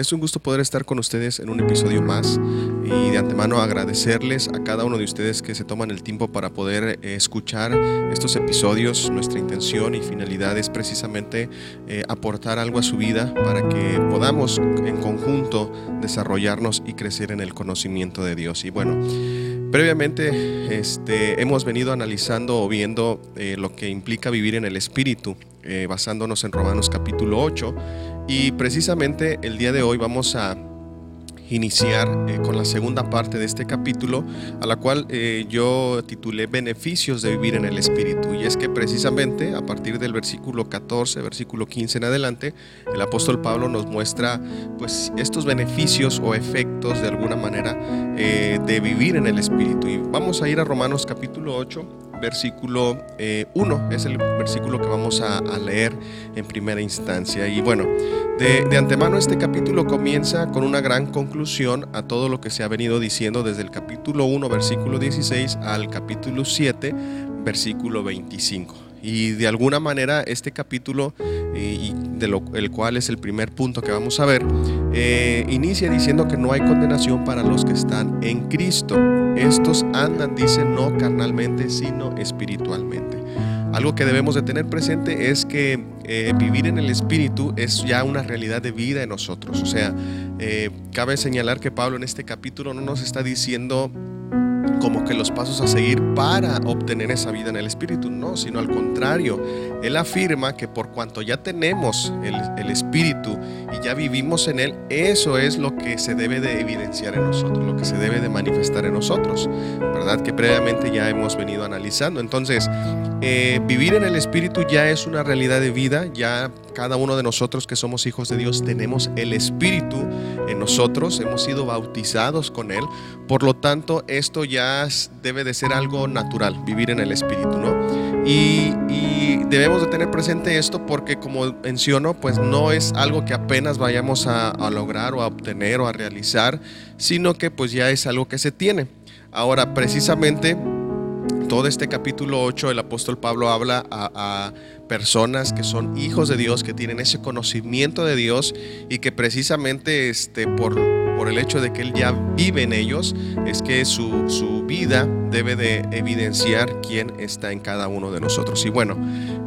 Es un gusto poder estar con ustedes en un episodio más y de antemano agradecerles a cada uno de ustedes que se toman el tiempo para poder eh, escuchar estos episodios. Nuestra intención y finalidad es precisamente eh, aportar algo a su vida para que podamos en conjunto desarrollarnos y crecer en el conocimiento de Dios. Y bueno, previamente este, hemos venido analizando o viendo eh, lo que implica vivir en el Espíritu, basándonos en Romanos capítulo 8 y precisamente el día de hoy vamos a iniciar eh, con la segunda parte de este capítulo, a la cual eh, yo titulé Beneficios de vivir en el Espíritu. Y es que precisamente a partir del versículo 14, versículo 15 en adelante, el apóstol Pablo nos muestra pues estos beneficios o efectos de alguna manera eh, de vivir en el Espíritu. Y vamos a ir a Romanos capítulo 8 versículo 1. Eh, es el versículo que vamos a, leer en primera instancia. Y bueno, de, de, antemano este capítulo comienza con una gran conclusión a todo lo que se ha venido diciendo desde el capítulo 1, versículo 16 al capítulo 7, versículo 25. Y de alguna manera este capítulo, eh, el cual es el primer punto que vamos a ver, eh, inicia diciendo que no hay condenación para los que están en Cristo. Estos andan, dice, no carnalmente, sino espiritualmente. Algo que debemos de tener presente es que eh, vivir en el Espíritu es ya una realidad de vida en nosotros. O sea, cabe señalar que Pablo en este capítulo no nos está diciendo como que los pasos a seguir para obtener esa vida en el Espíritu, no, sino al contrario, Él afirma que por cuanto ya tenemos el, Espíritu y ya vivimos en Él, eso es lo que se debe de evidenciar en nosotros, lo que se debe de manifestar en nosotros, ¿verdad? Que previamente ya hemos venido analizando. Entonces, eh, vivir en el Espíritu ya es una realidad de vida, ya cada uno de nosotros que somos hijos de Dios tenemos el Espíritu en nosotros, hemos sido bautizados con Él, por lo tanto esto ya debe de ser algo natural, vivir en el Espíritu, ¿no? Y, debemos de tener presente esto porque como menciono, pues no es algo que apenas vayamos a, a lograr o a obtener o a realizar, sino que pues ya es algo que se tiene. Ahora, precisamente todo este capítulo 8 el apóstol Pablo habla a, personas que son hijos de Dios, que tienen ese conocimiento de Dios y que precisamente este, por, por el hecho de que Él ya vive en ellos, es que su, vida debe de evidenciar quién está en cada uno de nosotros. Y bueno,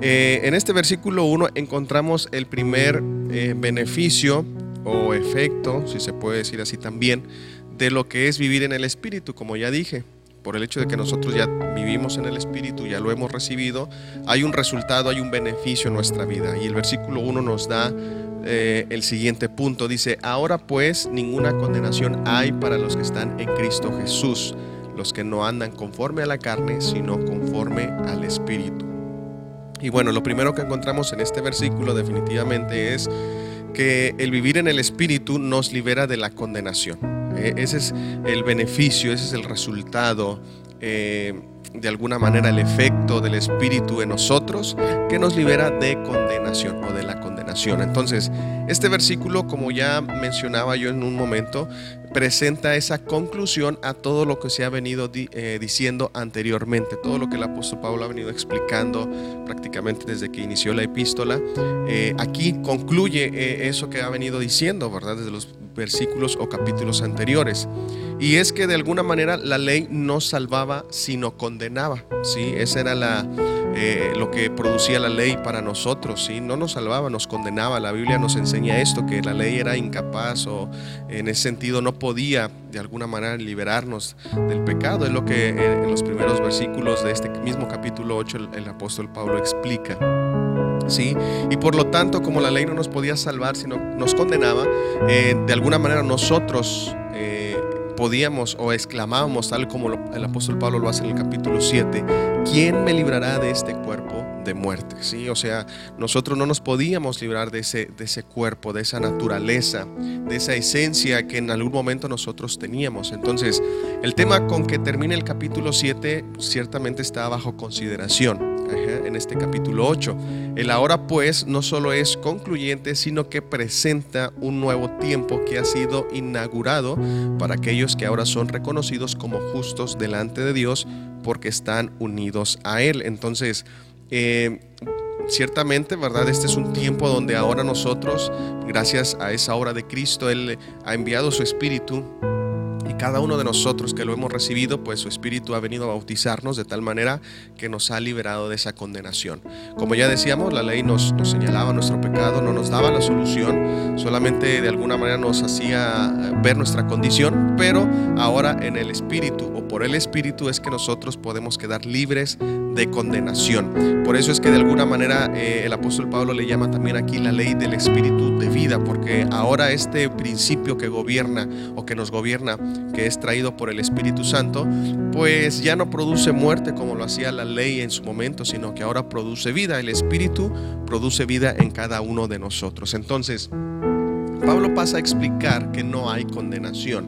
eh, en este versículo 1 encontramos el primer eh, beneficio o efecto, si se puede decir así también, de lo que es vivir en el Espíritu, como ya dije por el hecho de que nosotros ya vivimos en el Espíritu, ya lo hemos recibido, hay un resultado, hay un beneficio en nuestra vida. Y el versículo 1 nos da eh, el siguiente punto. Dice, ahora pues ninguna condenación hay para los que están en Cristo Jesús, los que no andan conforme a la carne, sino conforme al Espíritu. Y bueno, lo primero que encontramos en este versículo definitivamente es que el vivir en el Espíritu nos libera de la condenación. Eh, ese es el beneficio, ese es el resultado, eh, de alguna manera el efecto del Espíritu en nosotros que nos libera de condenación o de la condenación. Entonces, este versículo, como ya mencionaba yo en un momento, presenta esa conclusión a todo lo que se ha venido eh, diciendo anteriormente, todo lo que el apóstol Pablo ha venido explicando prácticamente desde que inició la epístola. aquí concluye eso que ha venido diciendo, ¿verdad? Desde los versículos o capítulos anteriores. Y es que de alguna manera la ley no salvaba, sino condenaba. ¿sí? Esa era la, eh, lo que producía la ley para nosotros. ¿sí? No nos salvaba, nos condenaba. La Biblia nos enseña esto, que la ley era incapaz o en ese sentido no podía de alguna manera liberarnos del pecado. Es lo que en los primeros versículos de este mismo capítulo 8 el, apóstol Pablo explica. ¿sí? Y por lo tanto, como la ley no nos podía salvar, sino nos condenaba, eh, de alguna manera nosotros eh, podíamos o exclamábamos, tal como el apóstol Pablo lo hace en el capítulo 7, ¿quién me librará de este cuerpo de muerte? ¿Sí? O sea, nosotros no nos podíamos librar de ese, de ese cuerpo, de esa naturaleza, de esa esencia que en algún momento nosotros teníamos. Entonces, el tema con que termina el capítulo 7 ciertamente está bajo consideración en este capítulo 8. El ahora pues no solo es concluyente, sino que presenta un nuevo tiempo que ha sido inaugurado para aquellos que ahora son reconocidos como justos delante de Dios porque están unidos a Él. Entonces, eh, ciertamente, ¿verdad? Este es un tiempo donde ahora nosotros, gracias a esa obra de Cristo, Él ha enviado su Espíritu cada uno de nosotros que lo hemos recibido, pues su Espíritu ha venido a bautizarnos de tal manera que nos ha liberado de esa condenación. Como ya decíamos, la ley nos, señalaba nuestro pecado, no nos daba la solución, solamente de alguna manera nos hacía eh, ver nuestra condición, pero ahora en el Espíritu o por el Espíritu es que nosotros podemos quedar libres de condenación. Por eso es que de alguna manera eh, el apóstol Pablo le llama también aquí la ley del Espíritu de vida, porque ahora este principio que gobierna o que nos gobierna que es traído por el Espíritu Santo, pues ya no produce muerte como lo hacía la ley en su momento, sino que ahora produce vida. El Espíritu produce vida en cada uno de nosotros. Entonces, Pablo pasa a explicar que no hay condenación,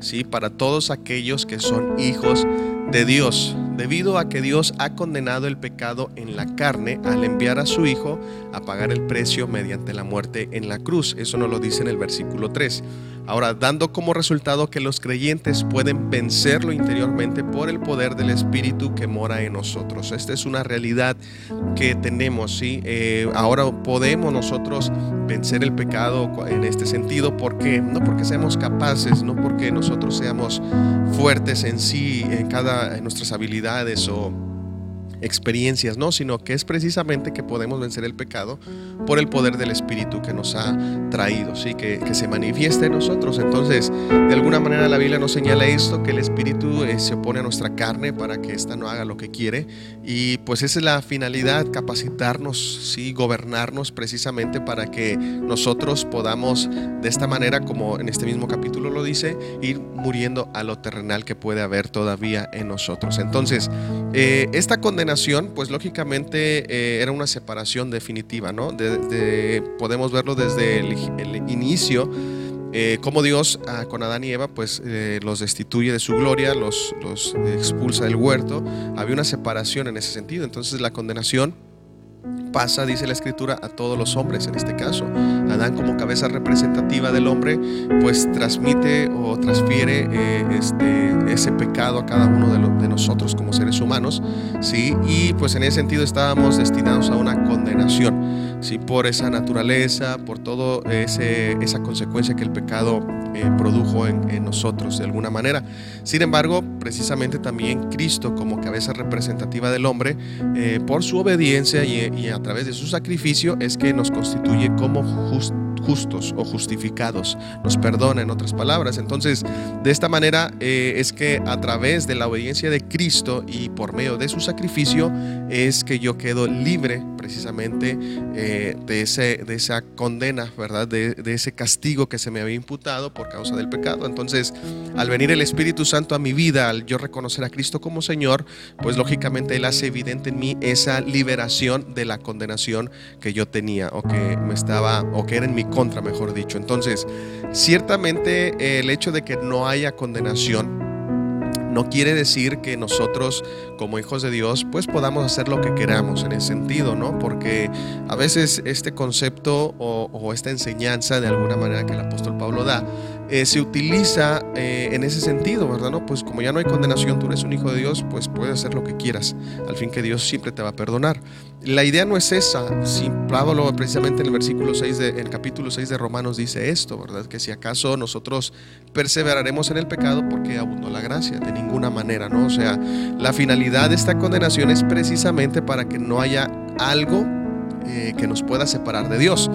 ¿sí? Para todos aquellos que son hijos de Dios, debido a que Dios ha condenado el pecado en la carne al enviar a su Hijo a pagar el precio mediante la muerte en la cruz. Eso nos lo dice en el versículo 3. Ahora, dando como resultado que los creyentes pueden vencerlo interiormente por el poder del Espíritu que mora en nosotros. Esta es una realidad que tenemos, ¿sí? Eh, ahora podemos nosotros vencer el pecado en este sentido, porque no porque seamos capaces, no porque nosotros seamos fuertes en sí, en cada en nuestras habilidades o experiencias, no, sino que es precisamente que podemos vencer el pecado por el poder del Espíritu que nos ha traído, ¿sí? que, se manifiesta en nosotros. Entonces, de alguna manera la Biblia nos señala esto, que el Espíritu eh, se opone a nuestra carne para que ésta no haga lo que quiere. Y pues esa es la finalidad, capacitarnos, ¿sí? gobernarnos precisamente para que nosotros podamos de esta manera, como en este mismo capítulo lo dice, ir muriendo a lo terrenal que puede haber todavía en nosotros. Entonces, eh, esta condenación pues lógicamente eh, era una separación definitiva, ¿no? podemos verlo desde el, inicio, eh, como Dios ah, con Adán y Eva pues eh, los destituye de su gloria, los, los expulsa del huerto, había una separación en ese sentido, entonces la condenación pasa, dice la escritura, a todos los hombres en este caso. Adán como cabeza representativa del hombre, pues transmite o transfiere eh, este, ese pecado a cada uno de, de, nosotros como seres humanos, ¿sí? Y pues en ese sentido estábamos destinados a una condenación, ¿sí? Por esa naturaleza, por ese, esa consecuencia que el pecado eh, produjo en, nosotros de alguna manera. Sin embargo, precisamente también Cristo como cabeza representativa del hombre, eh, por su obediencia y, a través de su sacrificio, es que nos constituye como justos o justificados, nos perdona en otras palabras. Entonces, de esta manera eh, es que a través de la obediencia de Cristo y por medio de su sacrificio es que yo quedo libre precisamente de, ese, de esa condena, ¿verdad? De, de ese castigo que se me había imputado por causa del pecado. Entonces, al venir el Espíritu Santo a mi vida, al yo reconocer a Cristo como Señor, pues lógicamente Él hace evidente en mí esa liberación de la condenación que yo tenía o que me estaba, o que era en mi contra, mejor dicho. Entonces, ciertamente el hecho de que no haya condenación, no quiere decir que nosotros como hijos de Dios pues podamos hacer lo que queramos en ese sentido, ¿no? Porque a veces este concepto o, o esta enseñanza de alguna manera que el apóstol Pablo da eh, se utiliza eh, en ese sentido, ¿verdad? No? Pues como ya no hay condenación, tú eres un hijo de Dios, pues puedes hacer lo que quieras, al fin que Dios siempre te va a perdonar. La idea no es esa, si Pablo precisamente en el versículo 6, de, capítulo 6 de Romanos dice esto, ¿verdad? Que si acaso nosotros perseveraremos en el pecado porque abundó la gracia, de ninguna manera, ¿no? O sea, la finalidad de esta condenación es precisamente para que no haya algo eh, que nos pueda separar de Dios.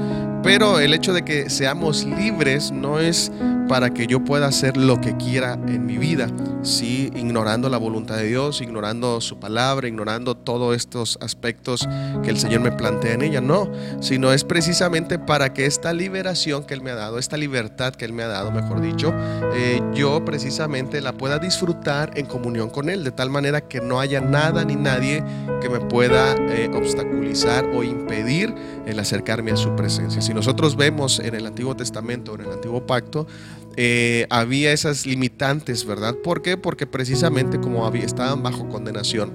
Pero el hecho de que seamos libres no es para que yo pueda hacer lo que quiera en mi vida, sí, ignorando la voluntad de Dios, ignorando su palabra, ignorando todos estos aspectos que el Señor me plantea en ella, no, sino es precisamente para que esta liberación que Él me ha dado, esta libertad que Él me ha dado, mejor dicho, eh, yo precisamente la pueda disfrutar en comunión con Él, de tal manera que no haya nada ni nadie que me pueda eh, obstaculizar o impedir el acercarme a su presencia. Si nosotros vemos en el Antiguo Testamento, en el Antiguo Pacto, eh, había esas limitantes, ¿verdad? ¿Por qué? Porque precisamente como había, estaban bajo condenación,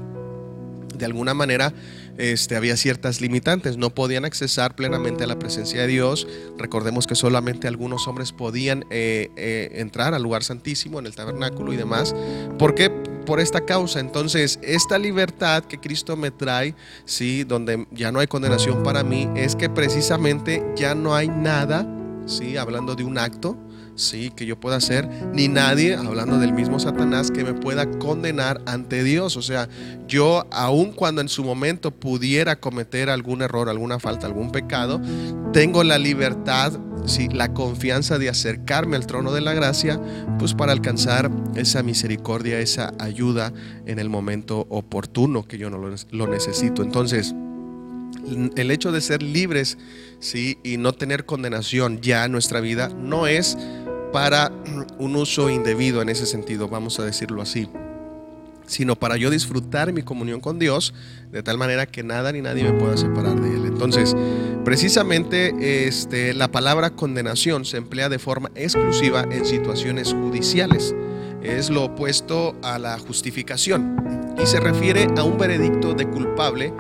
de alguna manera este, había ciertas limitantes, no podían accesar plenamente a la presencia de Dios. Recordemos que solamente algunos hombres podían eh, eh, entrar al lugar santísimo, en el tabernáculo y demás. ¿Por qué? Por esta causa. Entonces, esta libertad que Cristo me trae, ¿sí? donde ya no hay condenación para mí, es que precisamente ya no hay nada, ¿sí? hablando de un acto, sí, que yo pueda hacer, ni nadie, hablando del mismo Satanás, que me pueda condenar ante Dios. O sea, yo aun cuando en su momento pudiera cometer algún error, alguna falta, algún pecado, tengo la libertad, sí, la confianza de acercarme al trono de la gracia, pues para alcanzar esa misericordia, esa ayuda en el momento oportuno que yo no lo, lo necesito. Entonces, el hecho de ser libres ¿sí? y no tener condenación ya en nuestra vida no es para un uso indebido en ese sentido, vamos a decirlo así, sino para yo disfrutar mi comunión con Dios de tal manera que nada ni nadie me pueda separar de Él. Entonces, precisamente este, la palabra condenación se emplea de forma exclusiva en situaciones judiciales. Es lo opuesto a la justificación y se refiere a un veredicto de culpable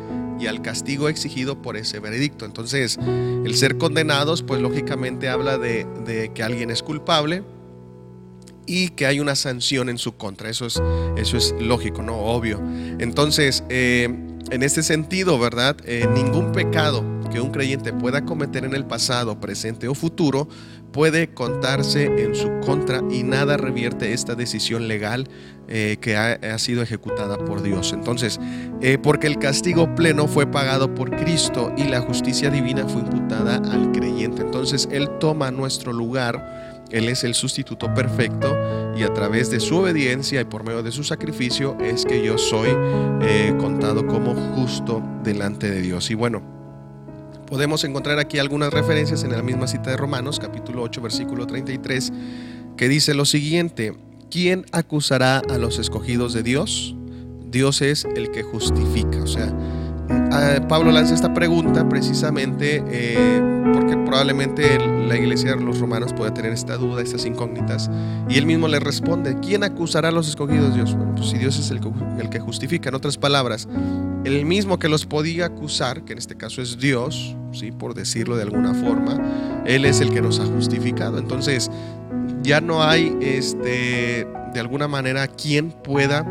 y al castigo exigido por ese veredicto. Entonces, el ser condenados, pues lógicamente habla de, que alguien es culpable y que hay una sanción en su contra. Eso es, eso es lógico, ¿no? Obvio. Entonces, eh, en este sentido, ¿verdad? Eh, ningún pecado que un creyente pueda cometer en el pasado, presente o futuro puede contarse en su contra y nada revierte esta decisión legal eh, que ha, sido ejecutada por Dios. Entonces, eh, porque el castigo pleno fue pagado por Cristo y la justicia divina fue imputada al creyente. Entonces, Él toma nuestro lugar, Él es el sustituto perfecto y a través de su obediencia y por medio de su sacrificio es que yo soy eh, contado como justo delante de Dios. Y bueno, podemos encontrar aquí algunas referencias en la misma cita de Romanos, capítulo 8, versículo 33, que dice lo siguiente, ¿quién acusará a los escogidos de Dios? Dios es el que justifica. O sea, Pablo lanza esta pregunta precisamente eh, porque probablemente la iglesia de los romanos puede tener esta duda, estas incógnitas. Y él mismo le responde, ¿quién acusará a los escogidos de Dios? Bueno, pues si Dios es el, el que justifica, en otras palabras, el mismo que los podía acusar, que en este caso es Dios, ¿sí? por decirlo de alguna forma, Él es el que nos ha justificado. Entonces, ya no hay este, de alguna manera quien pueda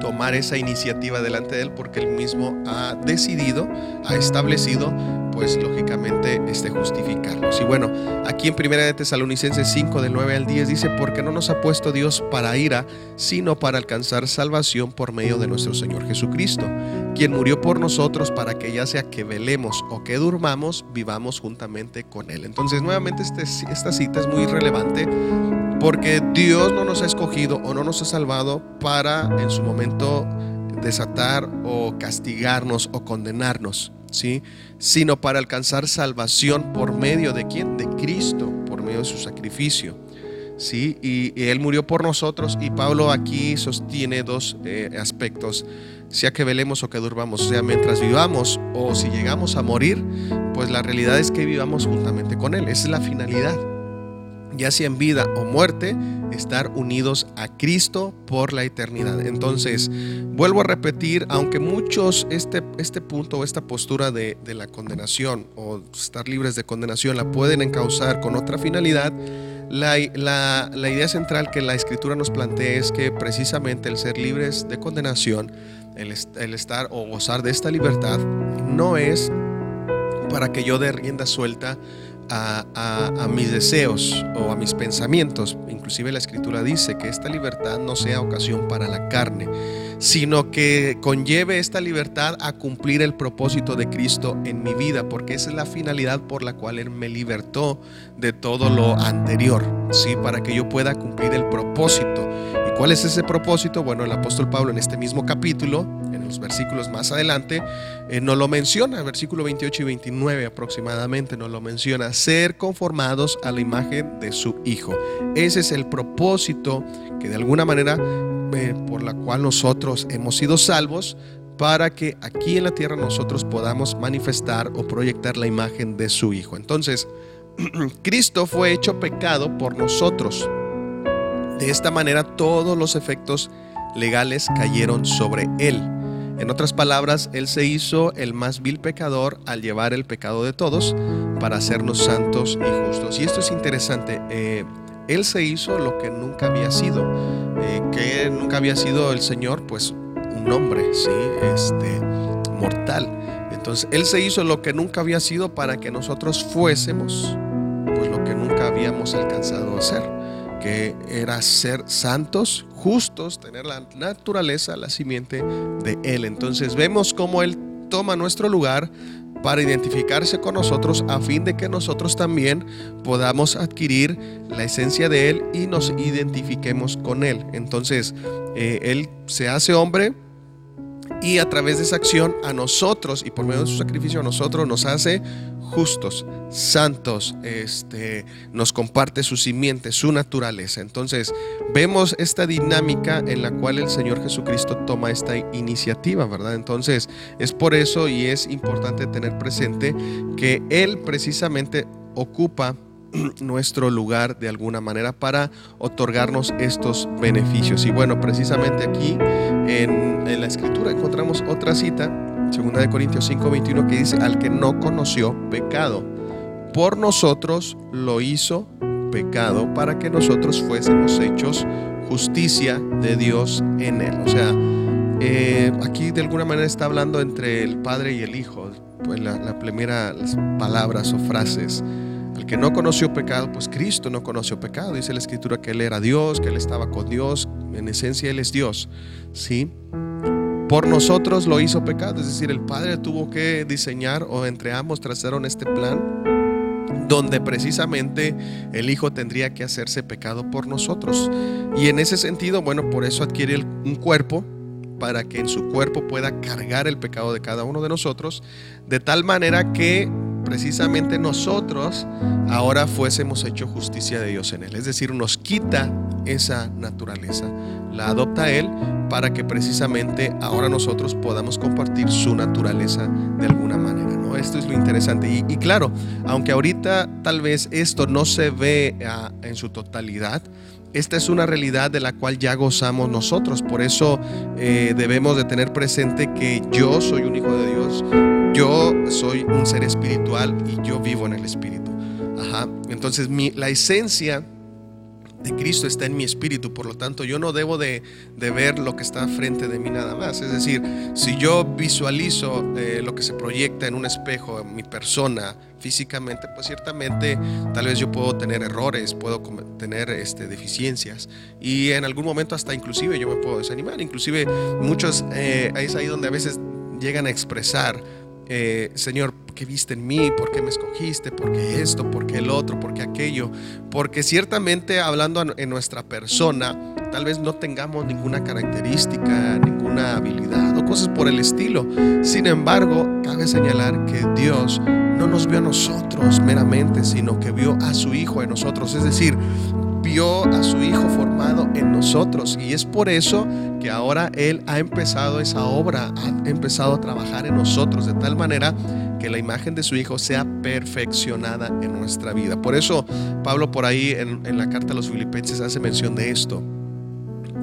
tomar esa iniciativa delante de Él porque Él mismo ha decidido, ha establecido pues lógicamente este, justificarlos. Y bueno, aquí en Primera de Tesalonicenses 5 del 9 al 10 dice, porque no nos ha puesto Dios para ira, sino para alcanzar salvación por medio de nuestro Señor Jesucristo, quien murió por nosotros para que ya sea que velemos o que durmamos, vivamos juntamente con Él. Entonces nuevamente este, esta cita es muy relevante porque Dios no nos ha escogido o no nos ha salvado para en su momento desatar o castigarnos o condenarnos. ¿sí? sino para alcanzar salvación por medio de quién? De Cristo, por medio de su sacrificio. ¿sí? Y, Él murió por nosotros y Pablo aquí sostiene dos eh, aspectos, sea que velemos o que durmamos, o sea, mientras vivamos o si llegamos a morir, pues la realidad es que vivamos juntamente con Él, esa es la finalidad ya sea en vida o muerte, estar unidos a Cristo por la eternidad. Entonces, vuelvo a repetir, aunque muchos este, este punto o esta postura de, la condenación o estar libres de condenación la pueden encauzar con otra finalidad, la, idea central que la escritura nos plantea es que precisamente el ser libres de condenación, el, el estar o gozar de esta libertad, no es para que yo dé rienda suelta a, mis deseos o a mis pensamientos. Inclusive la escritura dice que esta libertad no sea ocasión para la carne, sino que conlleve esta libertad a cumplir el propósito de Cristo en mi vida, porque esa es la finalidad por la cual Él me libertó de todo lo anterior, ¿sí? para que yo pueda cumplir el propósito. ¿Y cuál es ese propósito? Bueno, el apóstol Pablo en este mismo capítulo los versículos más adelante, eh, nos lo menciona, versículo 28 y 29 aproximadamente nos lo menciona, ser conformados a la imagen de su Hijo. Ese es el propósito que de alguna manera eh, por la cual nosotros hemos sido salvos para que aquí en la tierra nosotros podamos manifestar o proyectar la imagen de su Hijo. Entonces, Cristo fue hecho pecado por nosotros. De esta manera todos los efectos legales cayeron sobre Él. En otras palabras, Él se hizo el más vil pecador al llevar el pecado de todos para hacernos santos y justos. Y esto es interesante. Eh, Él se hizo lo que nunca había sido. Eh, que nunca había sido el Señor, pues un hombre, ¿sí? Este, mortal. Entonces, Él se hizo lo que nunca había sido para que nosotros fuésemos, pues lo que nunca habíamos alcanzado a ser, que era ser santos, justos, tener la naturaleza, la simiente de Él. Entonces, vemos cómo Él toma nuestro lugar, para identificarse con nosotros a fin de que nosotros también podamos adquirir la esencia de Él y nos identifiquemos con Él. Entonces, eh, Él se hace hombre y a través de esa acción a nosotros y por medio de su sacrificio a nosotros nos hace justos, santos, este, nos comparte su simiente, su naturaleza. Entonces, vemos esta dinámica en la cual el Señor Jesucristo toma esta iniciativa, ¿verdad? Entonces, es por eso y es importante tener presente que Él precisamente ocupa nuestro lugar de alguna manera para otorgarnos estos beneficios. Y bueno, precisamente aquí en, en la escritura encontramos otra cita Segunda de Corintios 5:21 que dice, al que no conoció pecado, por nosotros lo hizo pecado para que nosotros fuésemos hechos justicia de Dios en él. O sea, eh, aquí de alguna manera está hablando entre el Padre y el Hijo, pues la, la primera las palabras o frases. Al que no conoció pecado, pues Cristo no conoció pecado. Dice la Escritura que Él era Dios, que Él estaba con Dios. En esencia Él es Dios. ¿Sí? Por nosotros lo hizo pecado. Es decir, el Padre tuvo que diseñar o entre ambos trazaron este plan donde precisamente el Hijo tendría que hacerse pecado por nosotros. Y en ese sentido, bueno, por eso adquiere un cuerpo para que en su cuerpo pueda cargar el pecado de cada uno de nosotros, de tal manera que precisamente nosotros ahora fuésemos hecho justicia de Dios en él. Es decir, nos quita esa naturaleza, la adopta Él para que precisamente ahora nosotros podamos compartir su naturaleza de alguna manera. ¿no? Esto es lo interesante. Y, claro, aunque ahorita tal vez esto no se ve ah, en su totalidad, esta es una realidad de la cual ya gozamos nosotros. Por eso eh, debemos de tener presente que yo soy un hijo de Dios, yo soy un ser espiritual y yo vivo en el espíritu. Ajá. Entonces mi, la esencia de Cristo está en mi espíritu, por lo tanto yo no debo de, ver lo que está frente de mí nada más. Es decir, si yo visualizo eh, lo que se proyecta en un espejo, en mi persona, físicamente, pues ciertamente tal vez yo puedo tener errores, puedo tener este, deficiencias y en algún momento hasta inclusive yo me puedo desanimar. Inclusive muchos, eh, es ahí donde a veces llegan a expresar eh, Señor, ¿qué viste en mí? ¿Por qué me escogiste? ¿Por qué esto? ¿Por qué el otro? ¿Por qué aquello? Porque ciertamente hablando en nuestra persona, tal vez no tengamos ninguna característica, ninguna habilidad o cosas por el estilo. Sin embargo, cabe señalar que Dios no nos vio a nosotros meramente, sino que vio a su Hijo en nosotros. Es decir, vio a su Hijo formado en nosotros. Y es por eso que ahora Él ha empezado esa obra, ha empezado a trabajar en nosotros de tal manera que la imagen de su Hijo sea perfeccionada en nuestra vida. Por eso Pablo por ahí en, en la carta a los filipenses hace mención de esto.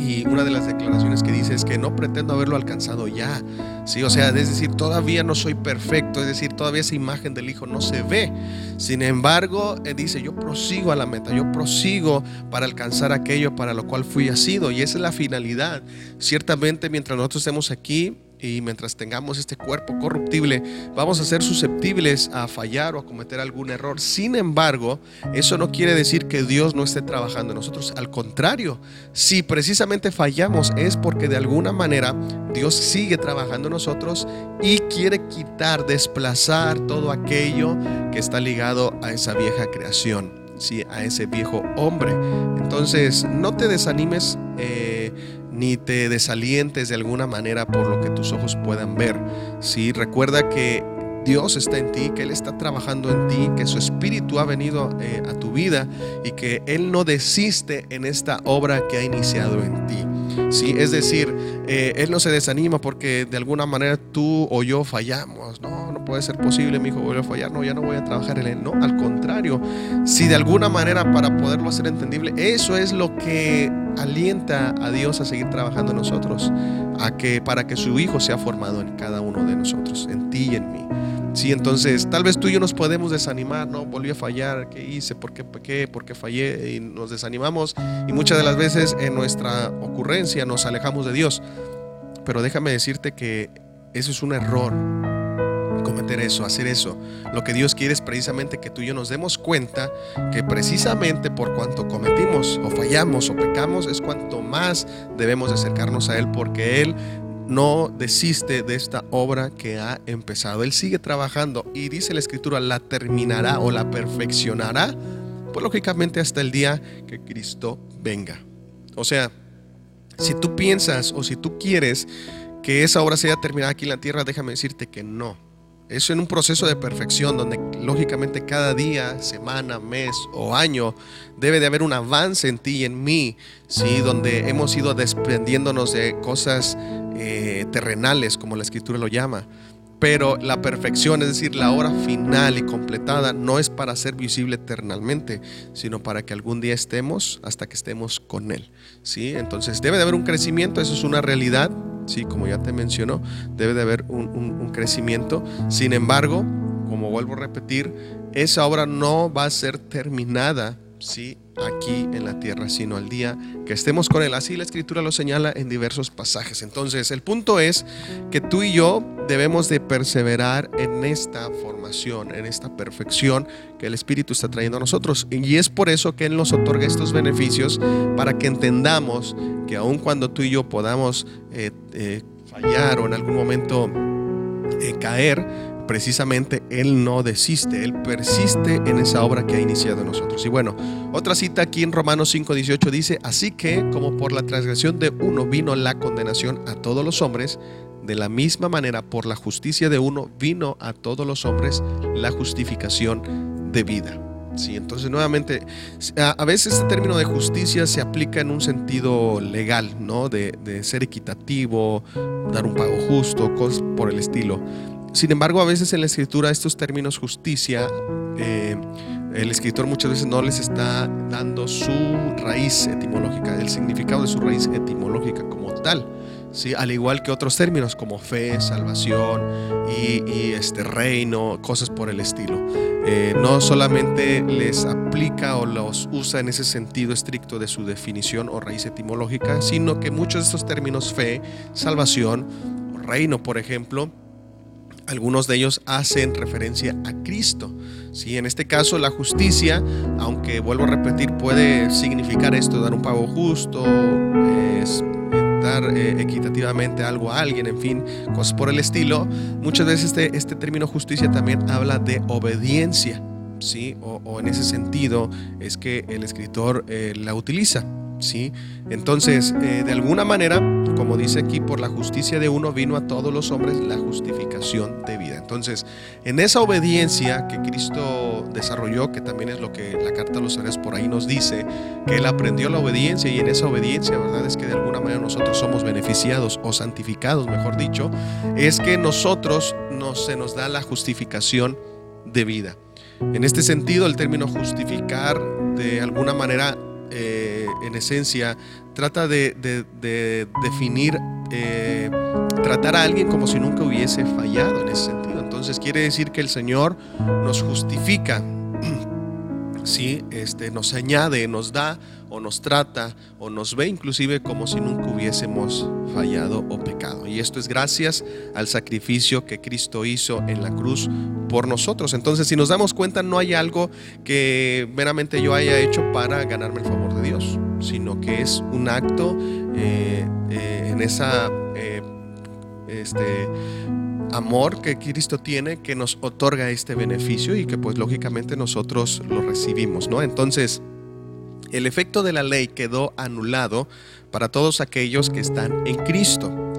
Y una de las declaraciones que dice es que no pretendo haberlo alcanzado ya. Sí, o sea, es decir, todavía no soy perfecto, es decir, todavía esa imagen del Hijo no se ve. Sin embargo, él dice, yo prosigo a la meta, yo prosigo para alcanzar aquello para lo cual fui asido. Y esa es la finalidad. Ciertamente, mientras nosotros estemos aquí, y mientras tengamos este cuerpo corruptible, vamos a ser susceptibles a fallar o a cometer algún error. Sin embargo, eso no quiere decir que Dios no esté trabajando en nosotros. Al contrario, si precisamente fallamos es porque de alguna manera Dios sigue trabajando en nosotros y quiere quitar, desplazar todo aquello que está ligado a esa vieja creación. Sí, a ese viejo hombre. Entonces, no te desanimes. Eh, ni te desalientes de alguna manera por lo que tus ojos puedan ver. Sí, recuerda que Dios está en ti, que Él está trabajando en ti, que su espíritu ha venido eh, a tu vida y que Él no desiste en esta obra que ha iniciado en ti. Sí, es decir, eh, Él no se desanima porque de alguna manera tú o yo fallamos. No, no puede ser posible, mi hijo vuelve a fallar. No, ya no voy a trabajar en Él. No, al contrario, si de alguna manera para poderlo hacer entendible, eso es lo que alienta a Dios a seguir trabajando en nosotros, a que para que su hijo sea formado en cada uno de nosotros, en ti y en mí. Sí, entonces tal vez tú y yo nos podemos desanimar, ¿no? Volví a fallar, ¿qué hice? ¿Por qué pequé? ¿Por qué fallé? Y nos desanimamos y muchas de las veces en nuestra ocurrencia nos alejamos de Dios. Pero déjame decirte que eso es un error, cometer eso, hacer eso. Lo que Dios quiere es precisamente que tú y yo nos demos cuenta que precisamente por cuanto cometimos o fallamos o pecamos es cuanto más debemos de acercarnos a Él porque Él no desiste de esta obra que ha empezado. Él sigue trabajando y dice la escritura, la terminará o la perfeccionará, pues lógicamente hasta el día que Cristo venga. O sea, si tú piensas o si tú quieres que esa obra sea terminada aquí en la tierra, déjame decirte que no. Eso en un proceso de perfección donde lógicamente cada día, semana, mes o año debe de haber un avance en ti y en mí, ¿sí? donde hemos ido desprendiéndonos de cosas eh, terrenales, como la escritura lo llama. Pero la perfección, es decir, la hora final y completada, no es para ser visible eternamente, sino para que algún día estemos hasta que estemos con Él. ¿sí? Entonces debe de haber un crecimiento, eso es una realidad, ¿sí? como ya te mencionó, debe de haber un, un crecimiento. Sin embargo, como vuelvo a repetir, esa obra no va a ser terminada ¿sí? aquí en la tierra, sino al día que estemos con Él. Así la escritura lo señala en diversos pasajes. Entonces, el punto es que tú y yo debemos de perseverar en esta formación, en esta perfección que el Espíritu está trayendo a nosotros. Y es por eso que Él nos otorga estos beneficios para que entendamos que aun cuando tú y yo podamos eh, eh, fallar o en algún momento eh, caer, precisamente Él no desiste, Él persiste en esa obra que ha iniciado en nosotros. Y bueno, otra cita aquí en Romanos 5:18 dice, así que como por la transgresión de uno vino la condenación a todos los hombres, de la misma manera por la justicia de uno vino a todos los hombres la justificación de vida. Sí, entonces nuevamente, a, veces este término de justicia se aplica en un sentido legal, ¿no? De, de ser equitativo, dar un pago justo, cosas por el estilo. Sin embargo, a veces en la escritura estos términos justicia, eh, el escritor muchas veces no les está dando su raíz etimológica, el significado de su raíz etimológica como tal. ¿sí? Al igual que otros términos como fe, salvación y, este reino, cosas por el estilo. Eh, no solamente les aplica o los usa en ese sentido estricto de su definición o raíz etimológica, sino que muchos de estos términos, fe, salvación, reino, por ejemplo, algunos de ellos hacen referencia a Cristo. ¿sí? En este caso, la justicia, aunque vuelvo a repetir, puede significar esto, dar un pago justo, es, dar eh, equitativamente algo a alguien, en fin, cosas por el estilo. Muchas veces este, este término justicia también habla de obediencia. ¿sí? O, en ese sentido es que el escritor eh, la utiliza. ¿Sí? Entonces, eh, de alguna manera, como dice aquí, por la justicia de uno vino a todos los hombres la justificación de vida. Entonces, en esa obediencia que Cristo desarrolló, que también es lo que la carta de los seres por ahí nos dice, que Él aprendió la obediencia y en esa obediencia, ¿verdad? Es que de alguna manera nosotros somos beneficiados o santificados, mejor dicho, es que nosotros nos, se nos da la justificación de vida. En este sentido, el término justificar de alguna manera eh, en esencia, trata de, definir, eh, tratar a alguien como si nunca hubiese fallado en ese sentido. Entonces quiere decir que el Señor nos justifica ¿sí? este, nos añade, nos da o nos trata o nos ve inclusive como si nunca hubiésemos fallado o pecado. Y esto es gracias al sacrificio que Cristo hizo en la cruz por nosotros. Entonces, si nos damos cuenta, no hay algo que meramente yo haya hecho para ganarme el favor de Dios, sino que es un acto eh, eh, en esa... Eh, este, amor que Cristo tiene que nos otorga este beneficio y que pues lógicamente nosotros lo recibimos, ¿no? Entonces, el efecto de la ley quedó anulado para todos aquellos que están en Cristo.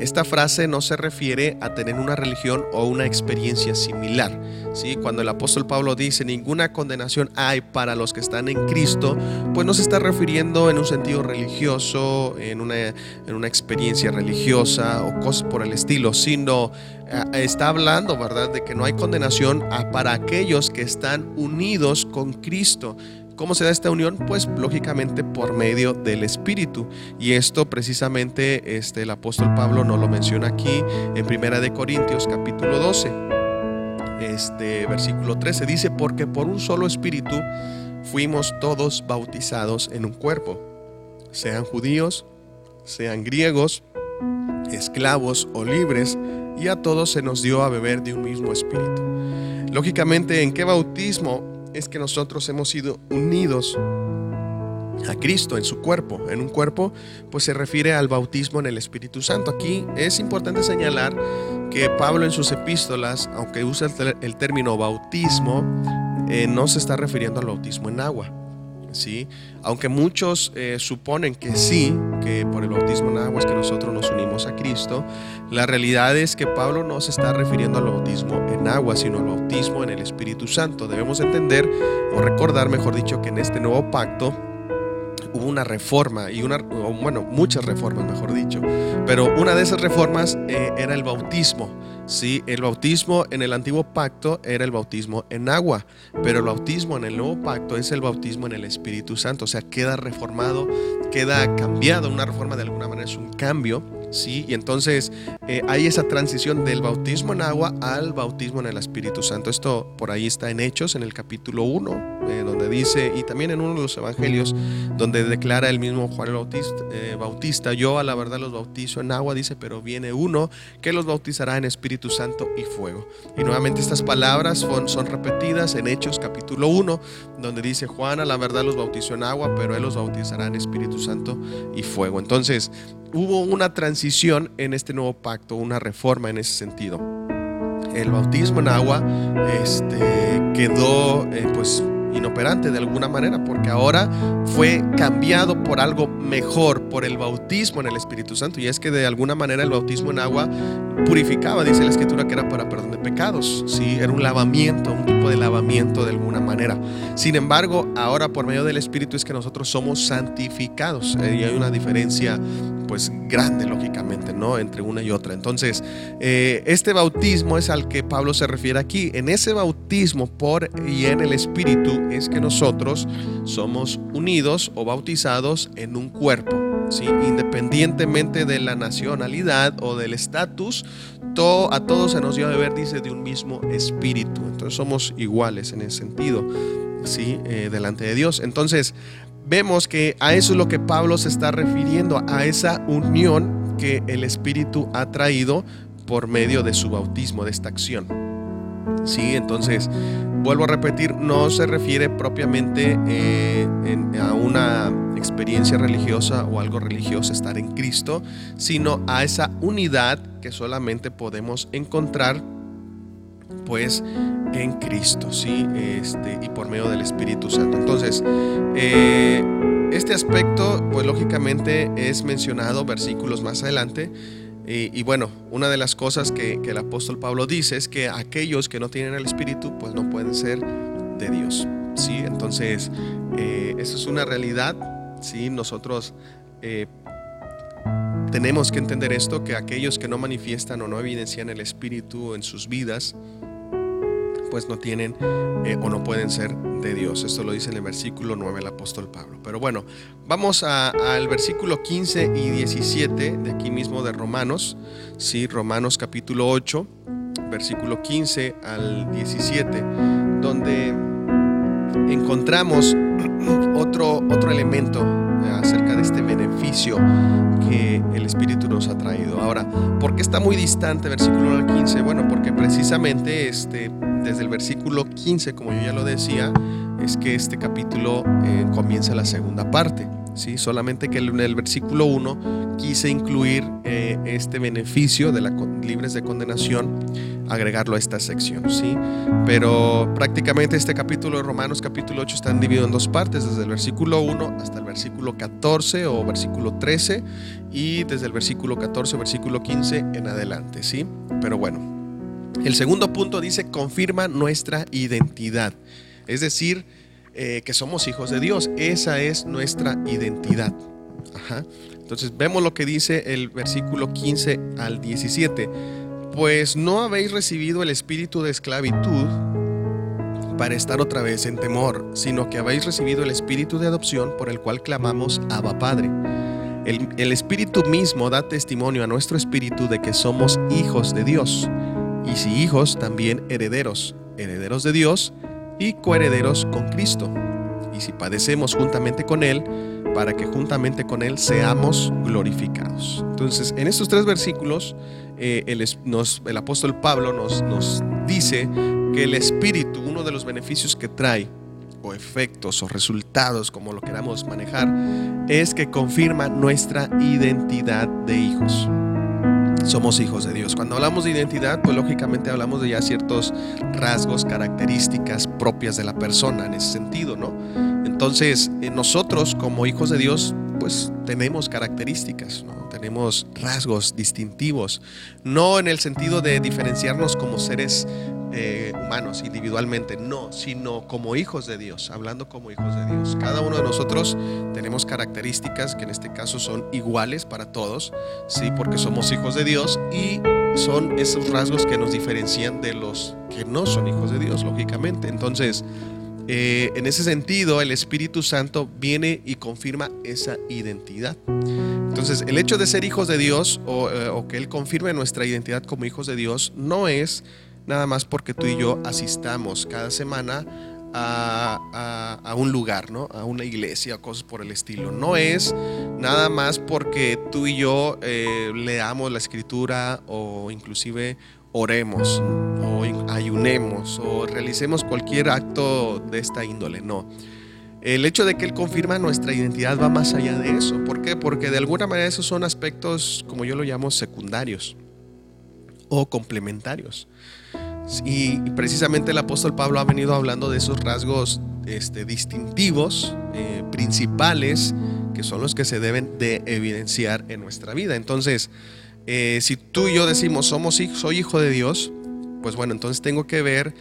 Esta frase no se refiere a tener una religión o una experiencia similar. ¿sí? Cuando el apóstol Pablo dice ninguna condenación hay para los que están en Cristo, pues no se está refiriendo en un sentido religioso, en una, en una experiencia religiosa o cosas por el estilo, sino eh, está hablando, ¿verdad?, de que no hay condenación para aquellos que están unidos con Cristo ¿Cómo se da esta unión? Pues lógicamente por medio del Espíritu. Y esto precisamente este, el apóstol Pablo nos lo menciona aquí en Primera de Corintios capítulo 12, este, versículo 13. Dice, porque por un solo Espíritu fuimos todos bautizados en un cuerpo, sean judíos, sean griegos, esclavos o libres, y a todos se nos dio a beber de un mismo espíritu. Lógicamente, ¿en qué bautismo es que nosotros hemos sido unidos a Cristo en su cuerpo? En un cuerpo, pues se refiere al bautismo en el Espíritu Santo. Aquí es importante señalar que Pablo en sus epístolas, aunque usa el, término bautismo, eh, no se está refiriendo al bautismo en agua. ¿Sí? Aunque muchos eh, suponen que sí, que por el bautismo en agua es que nosotros nos unimos a Cristo, la realidad es que Pablo no se está refiriendo al bautismo en agua, sino al bautismo en el Espíritu Santo. Debemos entender o recordar, mejor dicho, que en este nuevo pacto hubo una reforma y una, bueno, muchas reformas, mejor dicho, pero una de esas reformas eh, era el bautismo. Sí, el bautismo en el antiguo pacto era el bautismo en agua, pero el bautismo en el nuevo pacto es el bautismo en el Espíritu Santo, o sea, queda reformado, queda cambiado, una reforma de alguna manera es un cambio ¿sí? Y entonces eh, hay esa transición del bautismo en agua al bautismo en el Espíritu Santo. Esto por ahí está en Hechos, en el capítulo 1, eh, donde dice, y también en uno de los evangelios, donde declara el mismo Juan el Bautista, eh, Bautista, yo a la verdad los bautizo en agua, dice, pero viene uno que los bautizará en Espíritu Santo y fuego. Y nuevamente estas palabras son, repetidas en Hechos capítulo 1, donde dice, Juan a la verdad los bautizó en agua, pero él los bautizará en Espíritu Santo y fuego. Entonces, hubo una transición en este nuevo pacto, una reforma en ese sentido. El bautismo en agua este, quedó eh, pues inoperante de alguna manera, porque ahora fue cambiado por algo mejor, por el bautismo en el Espíritu Santo. Y es que de alguna manera el bautismo en agua purificaba, dice la Escritura, que era para perdón de pecados. ¿sí? Era un lavamiento, un tipo de lavamiento de alguna manera. Sin embargo, ahora por medio del Espíritu es que nosotros somos santificados. Eh, y hay una diferencia pues grande, lógicamente, ¿no? Entre una y otra. Entonces, eh, este bautismo es al que Pablo se refiere aquí. En ese bautismo por y en el Espíritu es que nosotros somos unidos o bautizados en un cuerpo. ¿sí? Independientemente de la nacionalidad o del estatus, todo, a todos se nos dio a beber, dice, de un mismo espíritu. Entonces somos iguales en ese sentido, ¿sí? Eh, delante de Dios. Entonces, vemos que a eso es lo que Pablo se está refiriendo, a esa unión que el Espíritu ha traído por medio de su bautismo, de esta acción. Sí, entonces, vuelvo a repetir, no se refiere propiamente eh, a una experiencia religiosa o algo religioso estar en Cristo, sino a esa unidad que solamente podemos encontrar pues en Cristo, ¿sí? Este, y por medio del Espíritu Santo. Entonces, eh, este aspecto, pues lógicamente es mencionado versículos más adelante. Y, bueno, una de las cosas que, el apóstol Pablo dice es que aquellos que no tienen el Espíritu, pues no pueden ser de Dios, ¿sí? Entonces, eh, eso es una realidad, ¿sí? Nosotros... Eh, tenemos que entender esto, que aquellos que no manifiestan o no evidencian el Espíritu en sus vidas, pues no tienen eh, o no pueden ser de Dios. Esto lo dice en el versículo 9 el apóstol Pablo. Pero bueno, vamos al versículo 15 y 17 de aquí mismo de Romanos. Sí, Romanos capítulo 8, versículo 15 al 17, donde encontramos otro, otro elemento acerca de este beneficio que el Espíritu nos ha traído. Ahora, ¿por qué está muy distante versículo 15? Bueno, porque precisamente este desde el versículo 15, como yo ya lo decía, es que este capítulo eh, comienza la segunda parte. ¿sí? Solamente que en el versículo 1 quise incluir eh, este beneficio de la libres de condenación, agregarlo a esta sección. ¿sí? Pero prácticamente este capítulo de Romanos capítulo 8 está dividido en dos partes, desde el versículo 1 hasta el versículo 14 o versículo 13 y desde el versículo 14 o versículo 15 en adelante. ¿sí? Pero bueno, el segundo punto dice, confirma nuestra identidad. Es decir, eh, que somos hijos de Dios. Esa es nuestra identidad. Entonces vemos lo que dice el versículo 15 al 17. Pues no habéis recibido el espíritu de esclavitud para estar otra vez en temor, sino que habéis recibido el Espíritu de adopción por el cual clamamos Abba Padre. El, el, Espíritu mismo da testimonio a nuestro Espíritu de que somos hijos de Dios, y si hijos, también herederos, herederos de Dios y coherederos con Cristo. Y si padecemos juntamente con Él, para que juntamente con Él seamos glorificados. Entonces, en estos tres versículos, eh, el, el, apóstol Pablo nos, nos dice que el Espíritu, uno de los beneficios que trae, o efectos o resultados, como lo queramos manejar, es que confirma nuestra identidad de hijos. Somos hijos de Dios. Cuando hablamos de identidad, pues lógicamente hablamos de ya ciertos rasgos, características propias de la persona en ese sentido, ¿no? Entonces, eh, nosotros como hijos de Dios, pues tenemos características, ¿no? tenemos rasgos distintivos, no en el sentido de diferenciarnos como seres eh, humanos individualmente, no, sino como hijos de Dios, hablando como hijos de Dios. Cada uno de nosotros tenemos características que en este caso son iguales para todos, sí, porque somos hijos de Dios y son esos rasgos que nos diferencian de los que no son hijos de Dios, lógicamente. Entonces, eh, en ese sentido, el Espíritu Santo viene y confirma esa identidad. Entonces, el hecho de ser hijos de Dios o, eh, o que Él confirme nuestra identidad como hijos de Dios no es nada más porque tú y yo asistamos cada semana a, un lugar, ¿no? A una iglesia cosas por el estilo. No es nada más porque tú y yo eh, leamos la escritura o inclusive oremos o ayunemos o realicemos cualquier acto de esta índole, no. El hecho de que Él confirma nuestra identidad va más allá de eso. ¿Por qué? Porque de alguna manera esos son aspectos, como yo lo llamo, secundarios o complementarios. Y, precisamente el apóstol Pablo ha venido hablando de esos rasgos este, distintivos, eh, principales, que son los que se deben de evidenciar en nuestra vida. Entonces, eh, si tú y yo decimos, somos soy hijo de Dios, pues bueno, entonces tengo que ver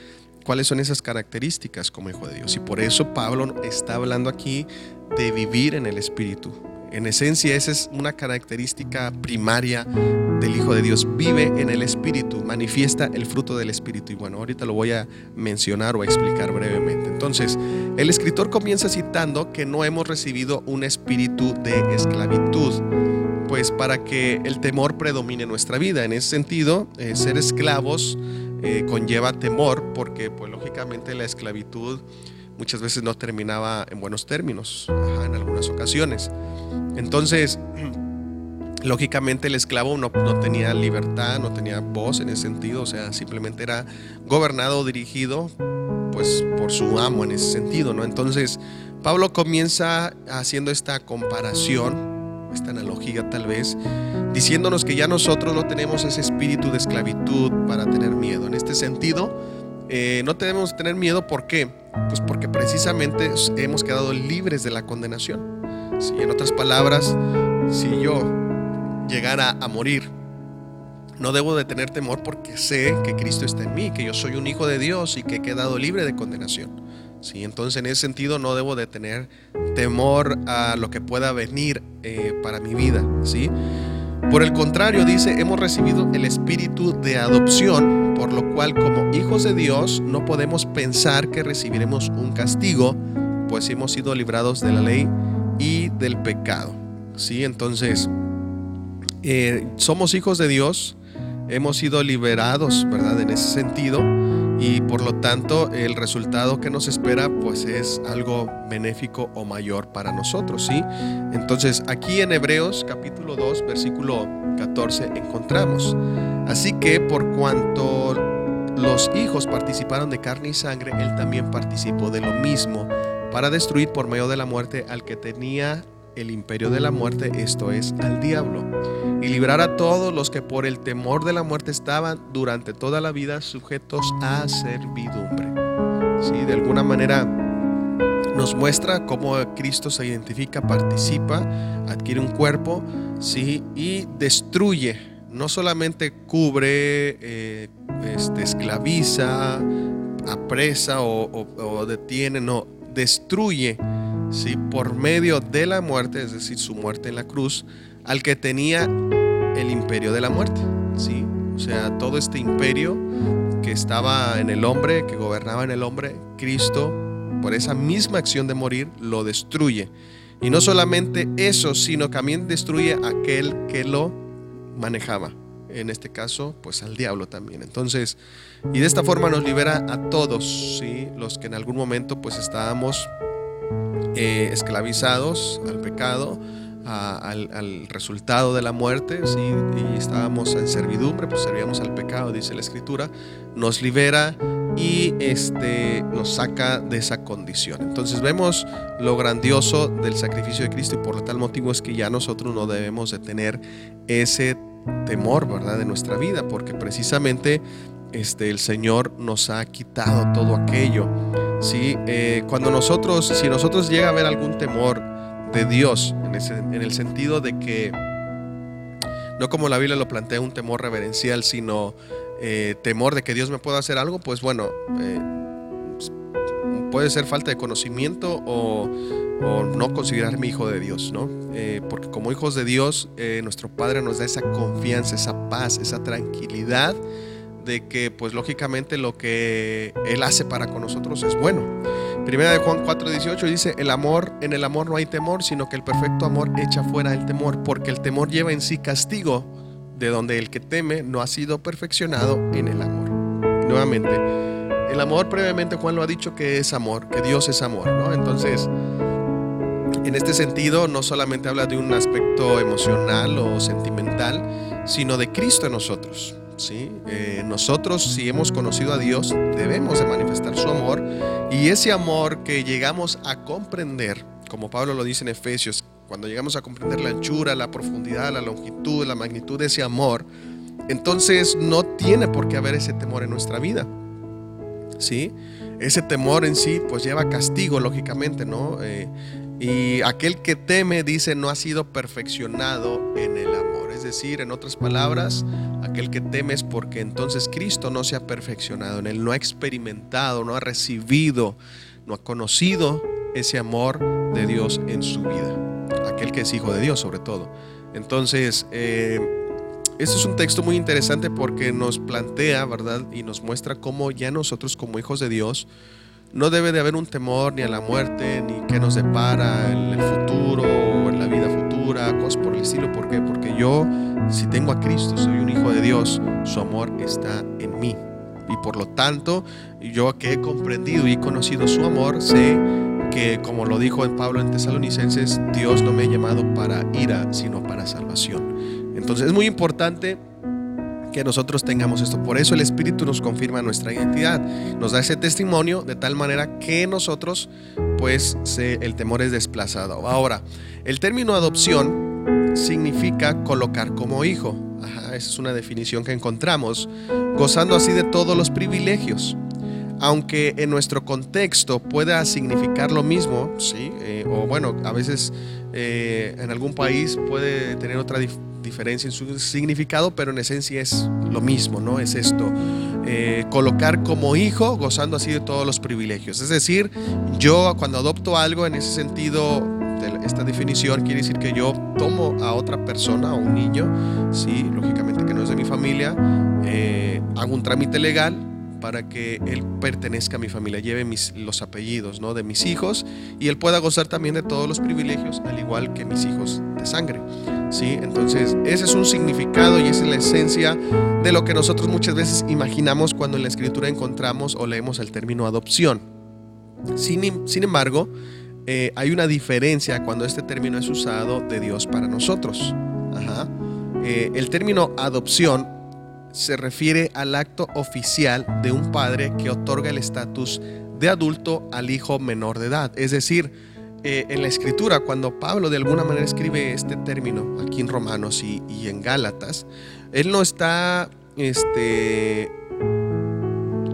cuáles son esas características como hijo de Dios. Y por eso Pablo está hablando aquí de vivir en el Espíritu. En esencia, esa es una característica primaria del Hijo de Dios. Vive en el Espíritu, manifiesta el fruto del Espíritu. Y bueno, ahorita lo voy a mencionar o a explicar brevemente. Entonces, el escritor comienza citando que no hemos recibido un espíritu de esclavitud, pues para que el temor predomine nuestra vida. En ese sentido, eh, ser esclavos eh, conlleva temor, porque pues lógicamente la esclavitud muchas veces no terminaba en buenos términos, en algunas ocasiones. Entonces, lógicamente el esclavo no, tenía libertad, no tenía voz en ese sentido, o sea, simplemente era gobernado dirigido pues por su amo en ese sentido, ¿no? Entonces, Pablo comienza haciendo esta comparación, esta analogía tal vez, diciéndonos que ya nosotros no tenemos ese espíritu de esclavitud para tener miedo. En este sentido, eh, no tenemos tener miedo, ¿por qué? Pues porque precisamente hemos quedado libres de la condenación. Si en otras palabras, si yo llegara a morir, no debo de tener temor porque sé que Cristo está en mí, que yo soy un hijo de Dios y que he quedado libre de condenación. ¿Sí? Entonces en ese sentido no debo de tener temor a lo que pueda venir eh, para mi vida. ¿sí? Por el contrario, dice, hemos recibido el espíritu de adopción, por lo cual como hijos de Dios no podemos pensar que recibiremos un castigo, pues hemos sido librados de la ley y del pecado. ¿sí? Entonces, eh, somos hijos de Dios, hemos sido liberados, ¿verdad? En ese sentido, y por lo tanto el resultado que nos espera pues es algo benéfico o mayor para nosotros, ¿sí? Entonces, aquí en Hebreos capítulo 2, versículo 14 encontramos, así que por cuanto los hijos participaron de carne y sangre, él también participó de lo mismo para destruir por medio de la muerte al que tenía el imperio de la muerte, esto es, al diablo, y librar a todos los que por el temor de la muerte estaban durante toda la vida sujetos a servidumbre. ¿Sí? De alguna manera nos muestra cómo Cristo se identifica, participa, adquiere un cuerpo, ¿sí? y destruye, no solamente cubre, eh, este, esclaviza, apresa o, o detiene, no, destruye ¿sí? por medio de la muerte, es decir, su muerte en la cruz, al que tenía el imperio de la muerte. ¿sí? O sea, todo este imperio que estaba en el hombre, que gobernaba en el hombre, Cristo, por esa misma acción de morir, lo destruye. Y no solamente eso, sino también destruye aquel que lo manejaba. En este caso, pues al diablo también. Entonces, y de esta forma nos libera a todos, ¿sí? los que en algún momento pues estábamos eh, esclavizados al pecado, al, resultado de la muerte, ¿sí? y estábamos en servidumbre, pues servíamos al pecado, dice la escritura, nos libera y este, nos saca de esa condición. Entonces vemos lo grandioso del sacrificio de Cristo y por tal motivo es que ya nosotros no debemos de tener ese temor, ¿verdad?, de nuestra vida, porque precisamente este, el Señor nos ha quitado todo aquello. ¿sí? Eh, cuando nosotros, si nosotros llega a haber algún temor de Dios, en, el sentido de que, no como la Biblia lo plantea, un temor reverencial, sino eh, temor de que Dios me pueda hacer algo, pues bueno, eh, puede ser falta de conocimiento o, no considerarme hijo de Dios, ¿no? porque como hijos de Dios, nuestro Padre nos da esa confianza, esa paz, esa tranquilidad de que pues lógicamente lo que Él hace para con nosotros es bueno. Primera de Juan 4:18 dice, el amor, en el amor no hay temor, sino que el perfecto amor echa fuera el temor, porque el temor lleva en sí castigo, de donde el que teme no ha sido perfeccionado en el amor. Nuevamente, el amor previamente Juan lo ha dicho que es amor, que Dios es amor. Entonces, en este sentido, no solamente habla de un aspecto emocional o sentimental, sino de Cristo en nosotros. Eh, nosotros, si hemos conocido a Dios, debemos de manifestar su amor y ese amor que llegamos a comprender, como Pablo lo dice en Efesios, cuando llegamos a comprender la anchura, la profundidad, la longitud, la magnitud de ese amor, entonces no tiene por qué haber ese temor en nuestra vida. ¿Sí? Ese temor en sí pues lleva castigo, lógicamente, ¿no? Eh, y aquel que teme, dice, no ha sido perfeccionado en el amor. Es decir, en otras palabras, aquel que teme es porque entonces Cristo no se ha perfeccionado en él, no ha experimentado, no ha recibido, no ha conocido ese amor de Dios en su vida. Aquel que es hijo de Dios sobre todo. Entonces, eh, este es un texto muy interesante porque nos plantea, ¿verdad? Y nos muestra cómo ya nosotros como hijos de Dios, no debe de haber un temor ni a la muerte, ni qué nos depara en el futuro o en la vida futura, cosas por el estilo. Porque yo, si tengo a Cristo, soy un hijo de Dios, su amor está en mí. Y por lo tanto, yo que he comprendido y conocido su amor, sé que, como lo dijo en Pablo en Tesalonicenses, Dios no me ha llamado para ira, sino para salvación. Entonces es muy importante que nosotros tengamos esto. Por eso el Espíritu nos confirma nuestra identidad, nos da ese testimonio de tal manera que nosotros, pues, el temor es desplazado. Ahora, el término adopción significa colocar como hijo. esa es una definición que encontramos, gozando así de todos los privilegios. Aunque en nuestro contexto pueda significar lo mismo, ¿sí? Eh, o bueno, a veces eh, en algún país puede tener otra diferencia en su significado, pero en esencia es lo mismo, ¿no? Es esto, eh, colocar como hijo, gozando así de todos los privilegios. Es decir, yo cuando adopto algo en ese sentido, esta definición quiere decir que yo tomo a otra persona, a un niño, sí, lógicamente que no es de mi familia, eh, hago un trámite legal, para que él pertenezca a mi familia, lleve mis, los apellidos ¿no? de mis hijos y él pueda gozar también de todos los privilegios, al igual que mis hijos de sangre. ¿sí? Entonces, ese es un significado y esa es la esencia de lo que nosotros muchas veces imaginamos cuando en la escritura encontramos o leemos el término adopción. Sin, sin embargo, eh, hay una diferencia cuando este término es usado de Dios para nosotros. Eh, el término adopción se refiere al acto oficial de un padre que otorga el estatus de adulto al hijo menor de edad. Es decir, eh, en la escritura, cuando Pablo de alguna manera escribe este término aquí en Romanos y, en Gálatas, él no está este,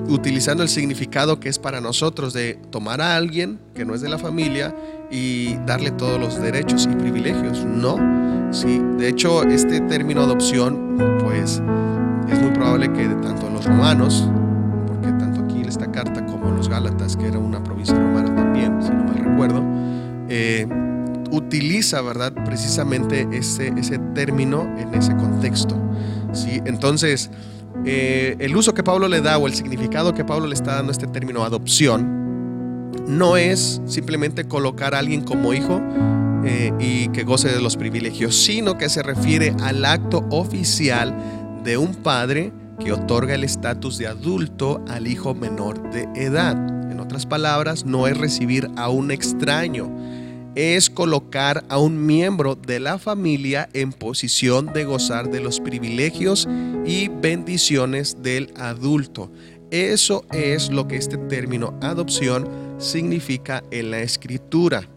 utilizando el significado que es para nosotros de tomar a alguien que no es de la familia y darle todos los derechos y privilegios. No, sí. De hecho, este término adopción, pues es muy probable que tanto los romanos, porque tanto aquí esta carta como los Gálatas, que era una provincia romana también, si no mal recuerdo, eh, utiliza, ¿verdad? Precisamente ese, ese término en ese contexto. ¿sí? Entonces, eh, el uso que Pablo le da o el significado que Pablo le está dando a este término adopción no es simplemente colocar a alguien como hijo eh, y que goce de los privilegios, sino que se refiere al acto oficial de un padre que otorga el estatus de adulto al hijo menor de edad. En otras palabras, no es recibir a un extraño, es colocar a un miembro de la familia en posición de gozar de los privilegios y bendiciones del adulto. Eso es lo que este término adopción significa en la escritura.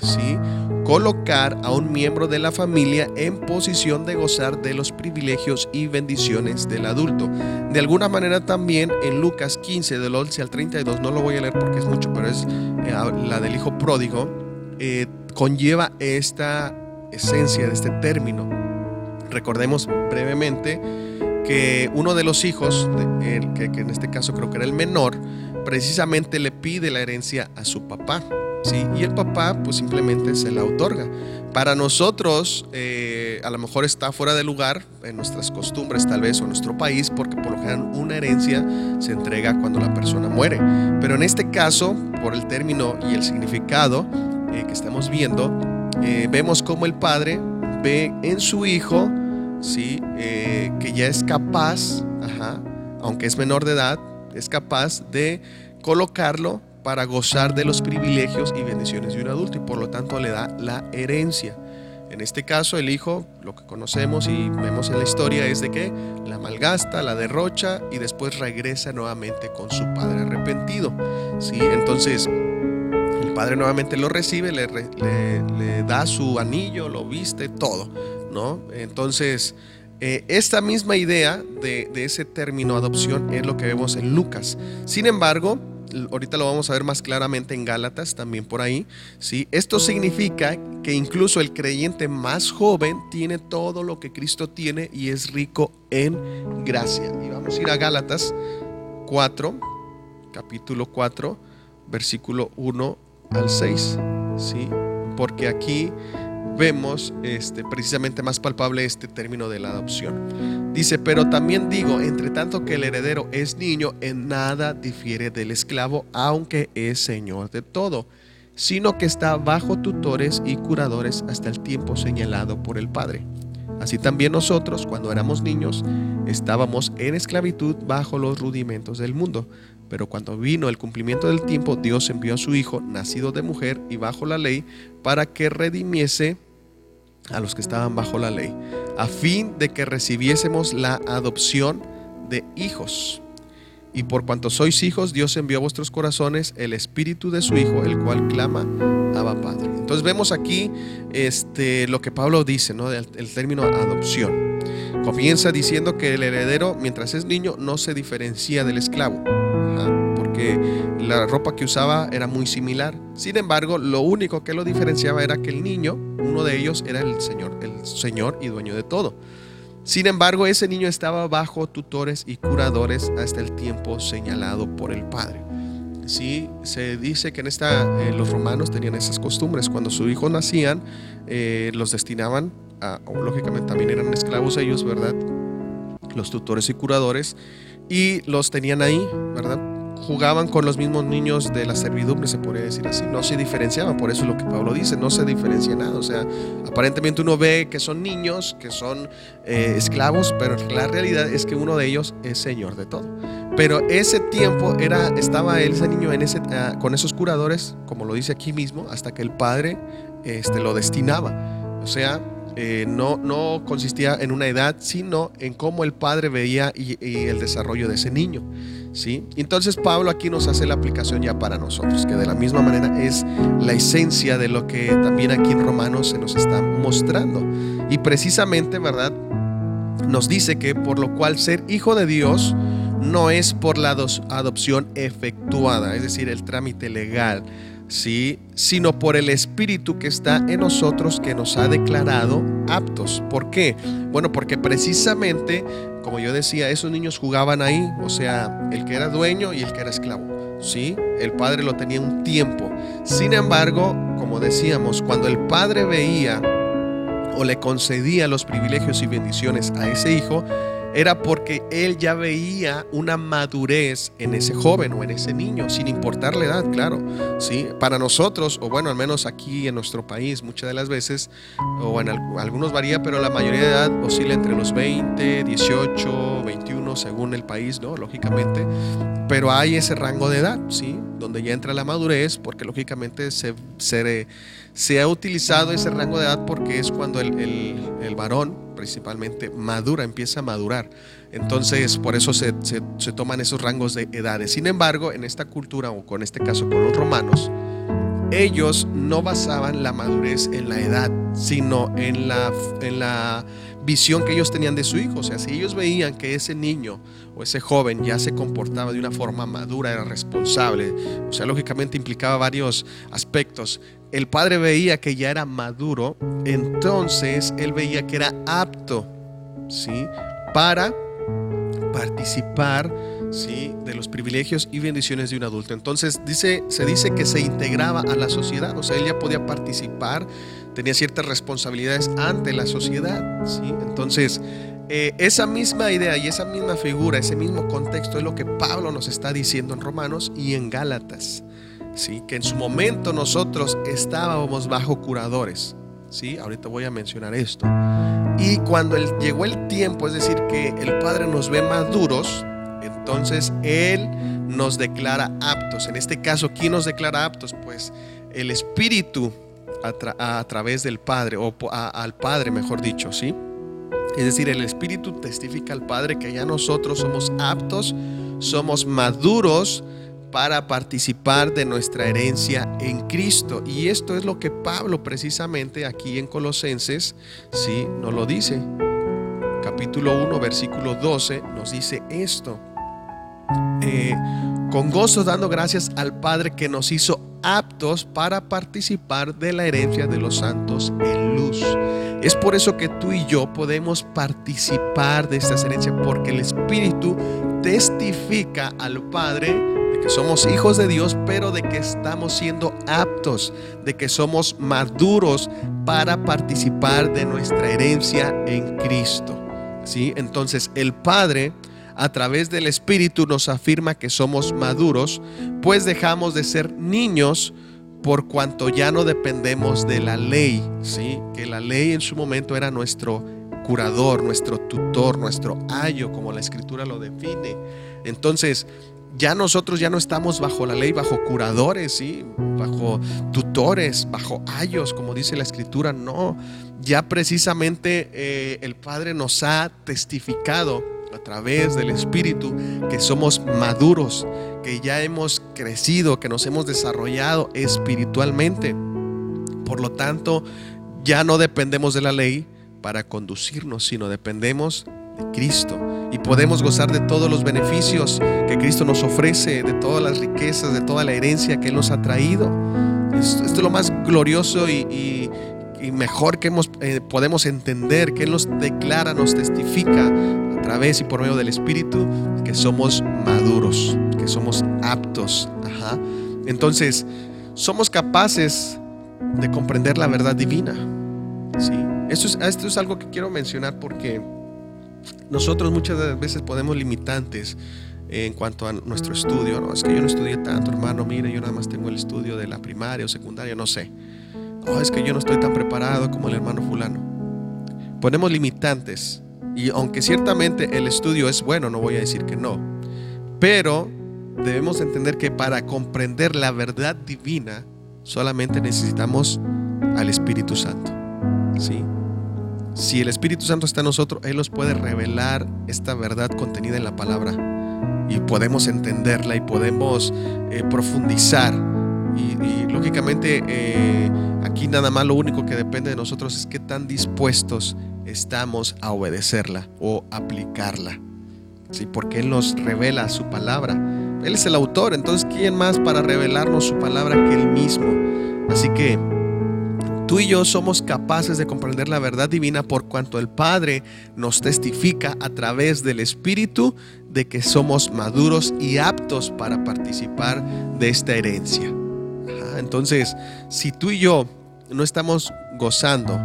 ¿Sí? Colocar a un miembro de la familia en posición de gozar de los privilegios y bendiciones del adulto. De alguna manera también en Lucas 15 del 11 al 32, no lo voy a leer porque es mucho, pero es eh, la del hijo pródigo, eh, conlleva esta esencia de este término. Recordemos brevemente que uno de los hijos, que, en este caso creo que era el menor, precisamente le pide la herencia a su papá. ¿sí? Y el papá pues simplemente se la otorga. Para nosotros eh, a lo mejor está fuera de lugar en nuestras costumbres tal vez o en nuestro país porque por lo general una herencia se entrega cuando la persona muere. Pero en este caso, por el término y el significado, eh, que estamos viendo, eh, vemos como el padre ve en su hijo, ¿sí? Eh, que ya es capaz, aunque es menor de edad, es capaz de colocarlo para gozar de los privilegios y bendiciones de un adulto y por lo tanto le da la herencia. En este caso, el hijo, lo que conocemos y vemos en la historia es de que la malgasta, la derrocha y después regresa nuevamente con su padre arrepentido. ¿sí? Entonces, padre nuevamente lo recibe, le, da su anillo, lo viste, todo, ¿no? Entonces, eh, esta misma idea de, ese término adopción es lo que vemos en Lucas. Sin embargo, ahorita lo vamos a ver más claramente en Gálatas, también por ahí, ¿sí? Esto significa que incluso el creyente más joven tiene todo lo que Cristo tiene y es rico en gracia. Y vamos a ir a Gálatas 4, capítulo 4, versículo 1 al 6, ¿sí? Porque aquí vemos este, precisamente más palpable este término de la adopción. Dice, pero también digo, entre tanto que el heredero es niño, en nada difiere del esclavo, aunque es señor de todo, sino que está bajo tutores y curadores hasta el tiempo señalado por el Padre. Así también nosotros, cuando éramos niños, estábamos en esclavitud bajo los rudimentos del mundo. Pero cuando vino el cumplimiento del tiempo, Dios envió a su Hijo, nacido de mujer y bajo la ley, para que redimiese a los que estaban bajo la ley, a fin de que recibiésemos la adopción de hijos. Y por cuanto sois hijos, Dios envió a vuestros corazones el espíritu de su Hijo, el cual clama, Abba Padre. Entonces vemos aquí este, lo que Pablo dice, ¿no? el, el término adopción. Comienza diciendo que el heredero, mientras es niño, no se diferencia del esclavo porque la ropa que usaba era muy similar. Sin embargo, lo único que lo diferenciaba era que el niño, uno de ellos, era el Señor, el Señor y dueño de todo. Sin embargo, ese niño estaba bajo tutores y curadores hasta el tiempo señalado por el Padre. Sí, se dice que en esta eh, los romanos tenían esas costumbres. Cuando sus hijos nacían, eh, los destinaban a, lógicamente también eran esclavos ellos, ¿verdad? Los tutores y curadores y los tenían ahí, ¿verdad? Jugaban con los mismos niños de la servidumbre, se podría decir así. No se diferenciaban, por eso es lo que Pablo dice, no se diferencia nada. O sea, aparentemente uno ve que son niños, que son eh, esclavos, pero la realidad es que uno de ellos es señor de todo. Pero ese tiempo era, estaba ese niño en ese, ah, con esos curadores, como lo dice aquí mismo, hasta que el padre este, lo destinaba. O sea, eh, no, no consistía en una edad, sino en cómo el padre veía y, el desarrollo de ese niño. ¿sí? Entonces Pablo aquí nos hace la aplicación ya para nosotros, que de la misma manera es la esencia de lo que también aquí en Romanos se nos está mostrando. Y precisamente, ¿verdad? Nos dice que por lo cual ser hijo de Dios no es por la adopción efectuada, es decir, el trámite legal, ¿sí? sino por el Espíritu que está en nosotros que nos ha declarado aptos. ¿Por qué? Bueno, porque precisamente, como yo decía, esos niños jugaban ahí, o sea, el que era dueño y el que era esclavo. ¿sí? El padre lo tenía un tiempo. Sin embargo, como decíamos, cuando el padre veía o le concedía los privilegios y bendiciones a ese hijo, era porque él ya veía una madurez en ese joven o en ese niño, sin importar la edad, claro. ¿sí? Para nosotros, o bueno, al menos aquí en nuestro país, muchas de las veces, o en algunos varía, pero la mayoría de edad oscila entre los 20, 18, 21, según el país, ¿no? Lógicamente. Pero hay ese rango de edad, ¿sí? Donde ya entra la madurez, porque lógicamente se, se, ha utilizado ese rango de edad porque es cuando el, el varón principalmente madura, empieza a madurar. Entonces, por eso se, toman esos rangos de edades. Sin embargo, en esta cultura, o con este caso con los romanos, ellos no basaban la madurez en la edad, sino en la, en la visión que ellos tenían de su hijo. O sea, si ellos veían que ese niño o ese joven ya se comportaba de una forma madura, era responsable, o sea, lógicamente implicaba varios aspectos. El padre veía que ya era maduro, entonces él veía que era apto, ¿sí? Para participar ¿sí? de los privilegios y bendiciones de un adulto. Entonces dice, se dice que se integraba a la sociedad, o sea, él ya podía participar, tenía ciertas responsabilidades ante la sociedad. ¿sí? Entonces, eh, esa misma idea y esa misma figura, ese mismo contexto es lo que Pablo nos está diciendo en Romanos y en Gálatas. ¿Sí? Que en su momento nosotros estábamos bajo curadores. ¿sí? Ahorita voy a mencionar esto. Y cuando llegó el tiempo, es decir, que el Padre nos ve maduros, entonces Él nos declara aptos. En este caso, ¿quién nos declara aptos? Pues el Espíritu a, través del Padre, o al Padre, mejor dicho, ¿sí? Es decir, el Espíritu testifica al Padre que ya nosotros somos aptos, somos maduros para participar de nuestra herencia en Cristo. Y esto es lo que Pablo precisamente aquí en Colosenses, sí, nos lo dice. Capítulo 1, versículo 12 nos dice esto. Eh, con gozo dando gracias al Padre que nos hizo aptos para participar de la herencia de los santos en luz. Es por eso que tú y yo podemos participar de esta herencia, porque el Espíritu testifica al Padre que somos hijos de Dios, pero de que estamos siendo aptos, de que somos maduros para participar de nuestra herencia en Cristo. ¿Sí? Entonces el Padre a través del Espíritu nos afirma que somos maduros, pues dejamos de ser niños por cuanto ya no dependemos de la ley, ¿sí? Que la ley en su momento era nuestro curador, nuestro tutor, nuestro ayo, como la escritura lo define. Entonces, ya nosotros ya no estamos bajo la ley, bajo curadores, ¿sí? bajo tutores, bajo ayos, como dice la escritura, no. Ya precisamente eh, el Padre nos ha testificado a través del Espíritu que somos maduros, que ya hemos crecido, que nos hemos desarrollado espiritualmente. Por lo tanto, ya no dependemos de la ley para conducirnos, sino dependemos de Cristo y podemos gozar de todos los beneficios que Cristo nos ofrece, de todas las riquezas, de toda la herencia que Él nos ha traído. Esto, es lo más glorioso y, mejor que eh, podemos entender, que Él nos declara, nos testifica través y por medio del Espíritu que somos maduros, que somos aptos. Entonces, somos capaces de comprender la verdad divina. ¿sí? Esto, es, esto es algo que quiero mencionar porque nosotros muchas veces podemos limitantes en cuanto a nuestro estudio. No, es que yo no estudié tanto, hermano. Mire, yo nada más tengo el estudio de la primaria o secundaria, no sé. Oh, es que yo no estoy tan preparado como el hermano fulano. Ponemos limitantes y aunque ciertamente el estudio es bueno, no voy a decir que no, pero debemos entender que para comprender la verdad divina solamente necesitamos al Espíritu Santo. ¿sí? Si el Espíritu Santo está en nosotros, Él nos puede revelar esta verdad contenida en la palabra y podemos entenderla y podemos eh, profundizar. Y, lógicamente eh, aquí nada más lo único que depende de nosotros es qué tan dispuestos estamos a obedecerla o aplicarla. ¿Sí? Porque Él nos revela su palabra. Él es el autor, entonces ¿quién más para revelarnos su palabra que Él mismo? Así que tú y yo somos capaces de comprender la verdad divina por cuanto el Padre nos testifica a través del Espíritu de que somos maduros y aptos para participar de esta herencia. entonces, si tú y yo no estamos gozando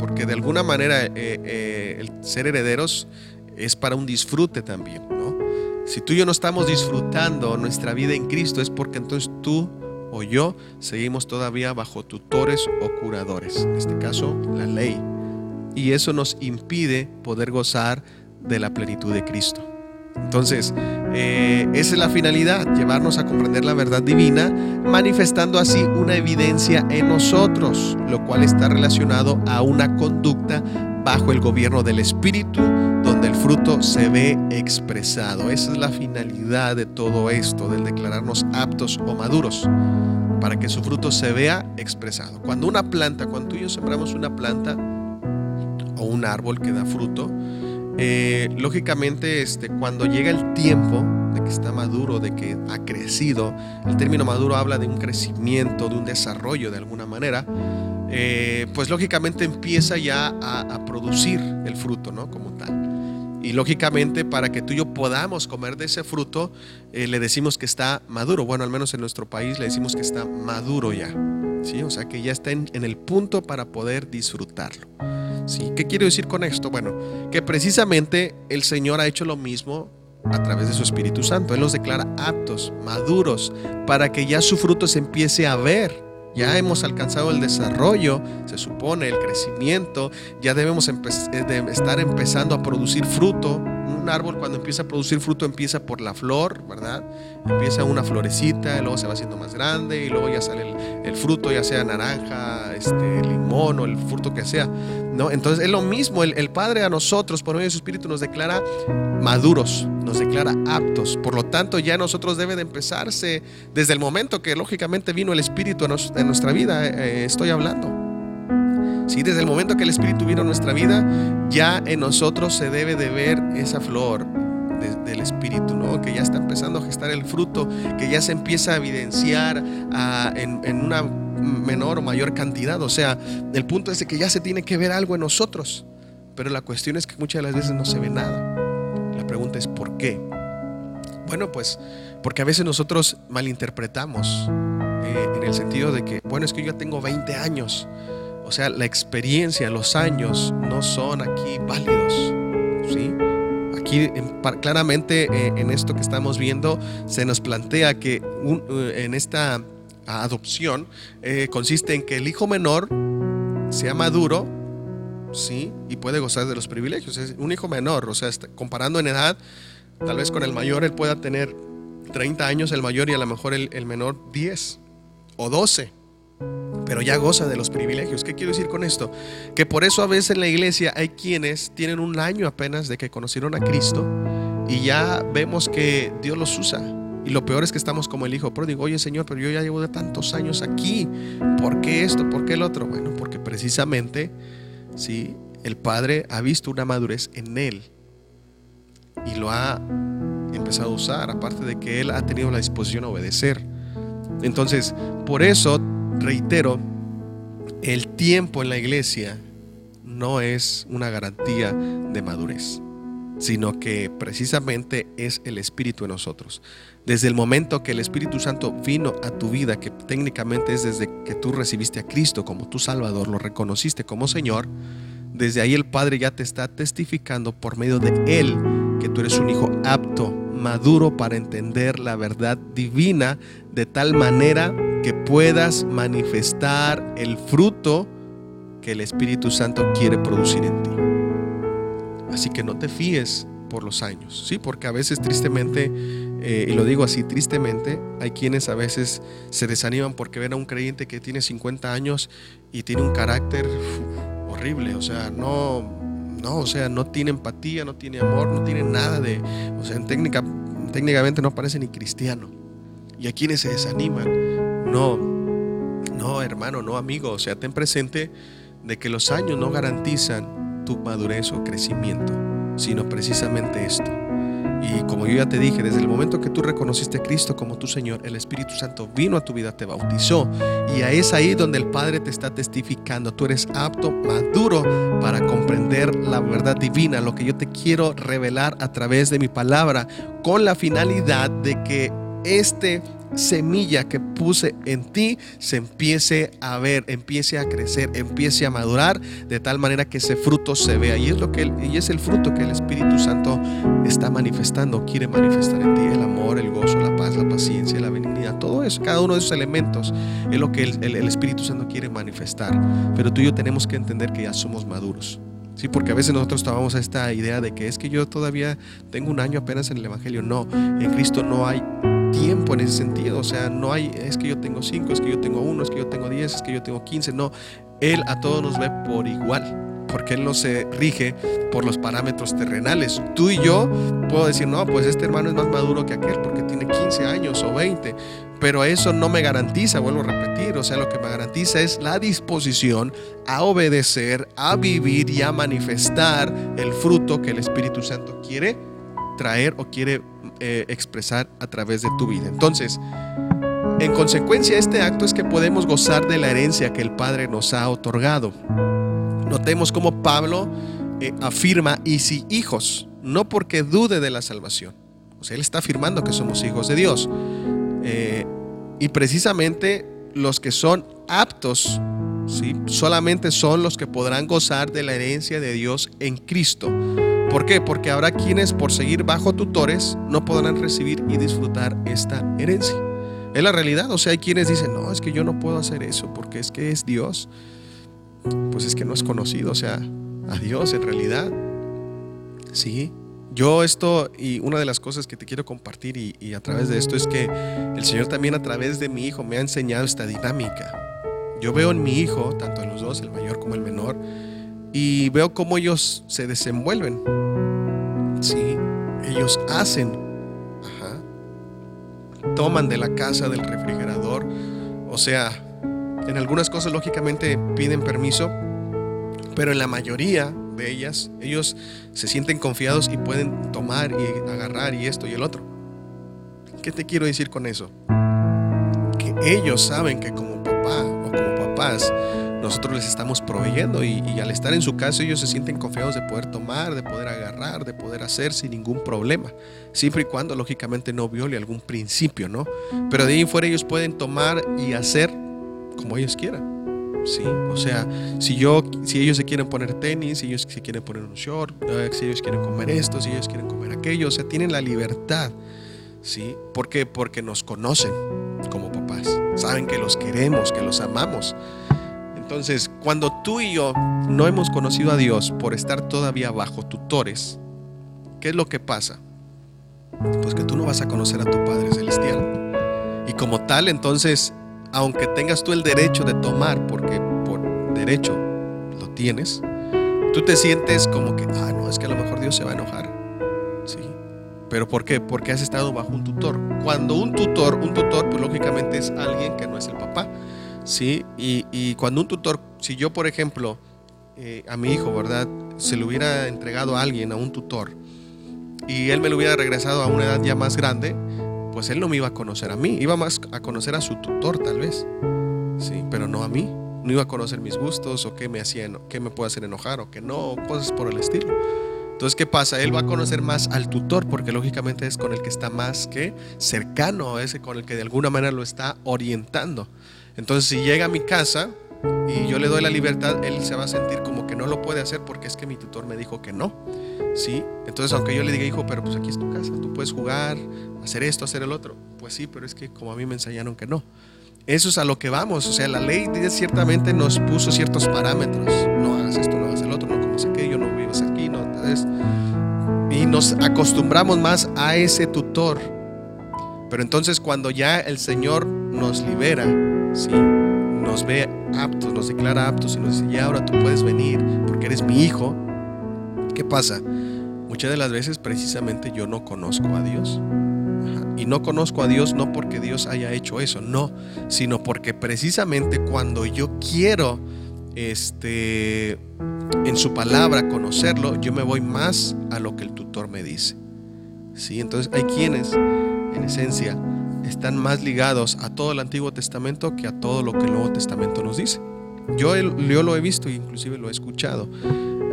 porque de alguna manera eh, eh, el ser herederos es para un disfrute también. Si tú y yo no estamos disfrutando nuestra vida en Cristo es porque entonces tú o yo seguimos todavía bajo tutores o curadores, en este caso la ley. Y eso nos impide poder gozar de la plenitud de Cristo. Entonces, eh, esa es la finalidad, llevarnos a comprender la verdad divina, manifestando así una evidencia en nosotros, lo cual está relacionado a una conducta bajo el gobierno del Espíritu, fruto se ve expresado. Esa es la finalidad de todo esto, del declararnos aptos o maduros, para que su fruto se vea expresado. Cuando una planta, cuando tú y yo sembramos una planta o un árbol que da fruto, eh, lógicamente, este, cuando llega el tiempo de que está maduro, de que ha crecido, el término maduro habla de un crecimiento, de un desarrollo de alguna manera, eh, pues lógicamente empieza ya a, producir el fruto, ¿no? Como tal. Y lógicamente para que tú y yo podamos comer de ese fruto, eh, le decimos que está maduro. Bueno, al menos en nuestro país le decimos que está maduro ya. ¿sí? O sea que ya está en el punto para poder disfrutarlo. ¿Qué quiero decir con esto? Bueno, que precisamente el Señor ha hecho lo mismo a través de su Espíritu Santo. Él los declara aptos, maduros, para que ya su fruto se empiece a ver. Ya hemos alcanzado el desarrollo, se supone, el crecimiento, ya debemos eh, estar empezando a producir fruto un árbol cuando empieza a producir fruto empieza por la flor, ¿verdad? Empieza una florecita, luego se va haciendo más grande y luego ya sale el, fruto, ya sea naranja, este, limón o el fruto que sea, ¿no? Entonces es lo mismo, el, Padre a nosotros por medio de su Espíritu nos declara maduros, nos declara aptos, por lo tanto ya nosotros debe de empezarse desde el momento que lógicamente vino el Espíritu en nuestra vida, eh, eh, estoy hablando. Sí, desde el momento que el Espíritu vino a nuestra vida, ya en nosotros se debe de ver esa flor del Espíritu, ¿no? que ya está empezando a gestar el fruto, que ya se empieza a evidenciar ah, en, una menor o mayor cantidad. O sea, el punto es que ya se tiene que ver algo en nosotros, pero la cuestión es que muchas de las veces no se ve nada. La pregunta es ¿por qué? Bueno, pues porque a veces nosotros malinterpretamos eh, en el sentido de que, bueno, es que yo ya tengo 20 años o sea, la experiencia, los años no son aquí válidos. ¿sí? Aquí claramente eh, en esto que estamos viendo se nos plantea que eh, en esta adopción eh, consiste en que el hijo menor sea maduro, ¿sí? Y puede gozar de los privilegios. Es un hijo menor, o sea, comparando en edad, tal vez con el mayor él pueda tener 30 años el mayor y a lo mejor el, el menor 10 o 12 pero ya goza de los privilegios. ¿Qué quiero decir con esto? Que por eso a veces en la iglesia hay quienes tienen un año apenas de que conocieron a Cristo y ya vemos que Dios los usa. Y lo peor es que estamos como el hijo pródigo. Oye Señor, pero yo ya llevo de tantos años aquí. ¿Por qué esto? ¿Por qué el otro? Bueno, porque precisamente, sí, el Padre ha visto una madurez en él y lo ha empezado a usar, aparte de que él ha tenido la disposición a obedecer. Entonces, por eso reitero, el tiempo en la iglesia no es una garantía de madurez, sino que precisamente es el Espíritu en nosotros. Desde el momento que el Espíritu Santo vino a tu vida, que técnicamente es desde que tú recibiste a Cristo como tu Salvador, lo reconociste como Señor, desde ahí el Padre ya te está testificando por medio de Él que tú eres un hijo apto, maduro para entender la verdad divina de tal manera que puedas manifestar el fruto que el Espíritu Santo quiere producir en ti. Así que no te fíes por los años, ¿sí? Porque a veces tristemente, eh, y lo digo así, tristemente, hay quienes a veces se desaniman porque ven a un creyente que tiene 50 años y tiene un carácter horrible, o sea, no, no, o sea, no tiene empatía, no tiene amor, no tiene nada de, o sea, técnica, técnicamente no parece ni cristiano. Y a quienes se desaniman no, no, hermano, no, amigo. O sea, ten presente de que los años no garantizan tu madurez o crecimiento, sino precisamente esto. Y como yo ya te dije, desde el momento que tú reconociste a Cristo como tu Señor, el Espíritu Santo vino a tu vida, te bautizó. Y es ahí donde el Padre te está testificando. Tú eres apto, maduro para comprender la verdad divina, lo que yo te quiero revelar a través de mi palabra, con la finalidad de que este semilla que puse en ti se empiece a ver, empiece a crecer, empiece a madurar de tal manera que ese fruto se vea. Y es lo que y es el fruto que el Espíritu Santo está manifestando, quiere manifestar en ti el amor, el gozo, la paz, la paciencia, la benignidad, todo eso, cada uno de esos elementos es lo que el, Espíritu Santo quiere manifestar. Pero tú y yo tenemos que entender que ya somos maduros. Sí, porque a veces nosotros tomamos esta idea de que es que yo todavía tengo un año apenas en el Evangelio. No, en Cristo no hay tiempo en ese sentido. O sea, no hay, es que yo tengo cinco, es que yo tengo uno, es que yo tengo diez, es que yo tengo quince. No, Él a todos nos ve por igual. Porque Él no se rige por los parámetros terrenales. Tú y yo puedo decir, no, pues este hermano es más maduro que aquel porque tiene 15 años o 20. Pero eso no me garantiza, vuelvo a repetir, o sea, lo que me garantiza es la disposición a obedecer, a vivir y a manifestar el fruto que el Espíritu Santo quiere traer o quiere eh, expresar a través de tu vida. Entonces, en consecuencia, este acto es que podemos gozar de la herencia que el Padre nos ha otorgado. Notemos cómo Pablo eh, afirma, y si hijos, no porque dude de la salvación. O sea, él está afirmando que somos hijos de Dios. Eh, y precisamente los que son aptos, ¿sí? solamente son los que podrán gozar de la herencia de Dios en Cristo. ¿Por qué? Porque habrá quienes por seguir bajo tutores no podrán recibir y disfrutar esta herencia. Es la realidad, o sea, hay quienes dicen, no, es que yo no puedo hacer eso porque es que es Dios. Pues es que no es conocido, o sea, a Dios en realidad. Sí, yo esto, y una de las cosas que te quiero compartir y, a través de esto es que el Señor también a través de mi hijo me ha enseñado esta dinámica. Yo veo en mi hijo, tanto en los dos, el mayor como el menor, y veo cómo ellos se desenvuelven. Sí, ellos hacen, toman de la casa, del refrigerador, o sea, en algunas cosas lógicamente piden permiso, pero en la mayoría de ellas, ellos se sienten confiados y pueden tomar y agarrar y esto y el otro. ¿Qué te quiero decir con eso? Que ellos saben que como papá o como papás, nosotros les estamos proveyendo y, al estar en su casa ellos se sienten confiados de poder tomar, de poder agarrar, de poder hacer sin ningún problema, siempre y cuando lógicamente no viole algún principio, ¿no? Pero de ahí fuera ellos pueden tomar y hacer como ellos quieran. Sí, o sea, si yo, si ellos se quieren poner tenis, si ellos se quieren poner un short, si ellos quieren comer esto, si ellos quieren comer aquello, o sea, tienen la libertad, ¿sí? ¿Por qué? Porque nos conocen como papás, saben que los queremos, que los amamos. Entonces, cuando tú y yo no hemos conocido a Dios por estar todavía bajo tutores, ¿qué es lo que pasa? Pues que tú no vas a conocer a tu Padre Celestial. Y como tal, entonces aunque tengas tú el derecho de tomar, porque por derecho lo tienes, tú te sientes como que, ah, no, es que a lo mejor Dios se va a enojar. Sí. ¿Pero por qué? Porque has estado bajo un tutor. Cuando un tutor, un tutor, pues lógicamente es alguien que no es el papá. ¿Sí? Y, cuando un tutor, si yo, por ejemplo, eh, a mi hijo, ¿verdad? Se lo hubiera entregado a alguien, a un tutor, y él me lo hubiera regresado a una edad ya más grande, pues él no me iba a conocer a mí, iba más a conocer a su tutor tal vez, sí, pero no a mí. No iba a conocer mis gustos o qué me hacía, qué me puede hacer enojar o qué no, cosas por el estilo. Entonces, ¿qué pasa? Él va a conocer más al tutor porque lógicamente es con el que está más que cercano, ese con el que de alguna manera lo está orientando. Entonces, si llega a mi casa y yo le doy la libertad, él se va a sentir como que no lo puede hacer porque es que mi tutor me dijo que no. ¿Sí? Entonces, aunque yo le diga, hijo, pero pues aquí es tu casa, tú puedes jugar, hacer esto, hacer el otro. Pues sí, pero es que como a mí me enseñaron que no. Eso es a lo que vamos. O sea, la ley ciertamente nos puso ciertos parámetros. No hagas esto, no hagas el otro, no comas aquello, no vivas aquí, no. Entonces, y nos acostumbramos más a ese tutor. Pero entonces cuando ya el Señor nos libera, ¿sí? nos ve aptos, nos declara aptos y nos dice, ya ahora tú puedes venir porque eres mi hijo, ¿qué pasa? Muchas de las veces precisamente yo no conozco a Dios. Y no conozco a Dios no porque Dios haya hecho eso, no, sino porque precisamente cuando yo quiero este en su palabra conocerlo, yo me voy más a lo que el tutor me dice. ¿Sí? Entonces hay quienes en esencia están más ligados a todo el Antiguo Testamento que a todo lo que el Nuevo Testamento nos dice. Yo, lo he visto e inclusive lo he escuchado.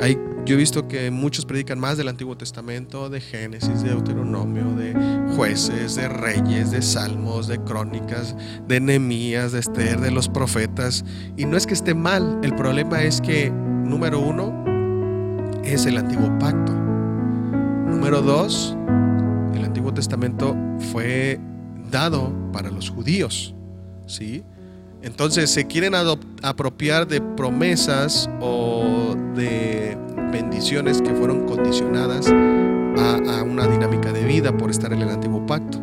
Hay, yo he visto que muchos predican más del Antiguo Testamento, de Génesis, de Deuteronomio, de jueces, de reyes, de salmos, de crónicas, de Nehemías, de Esther, de los profetas. Y no es que esté mal, el problema es que, número uno, es el Antiguo Pacto. Número dos, el Antiguo Testamento fue dado para los judíos. ¿sí? Entonces se quieren apropiar de promesas o de bendiciones que fueron condicionadas a, una dinámica de vida por estar en el antiguo pacto.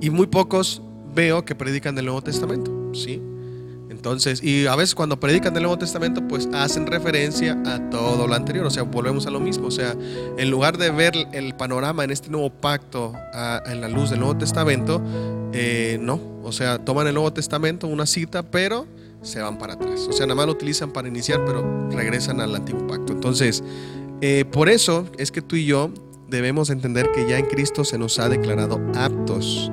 Y muy pocos veo que predican del Nuevo Testamento, ¿sí? Entonces, y a veces cuando predican del Nuevo Testamento, pues hacen referencia a todo lo anterior, o sea, volvemos a lo mismo, o sea, en lugar de ver el panorama en este nuevo pacto en la luz del Nuevo Testamento, eh, no, o sea, toman el Nuevo Testamento, una cita, pero se van para atrás, o sea, nada más lo utilizan para iniciar, pero regresan al antiguo pacto. Entonces, eh, por eso es que tú y yo debemos entender que ya en Cristo se nos ha declarado aptos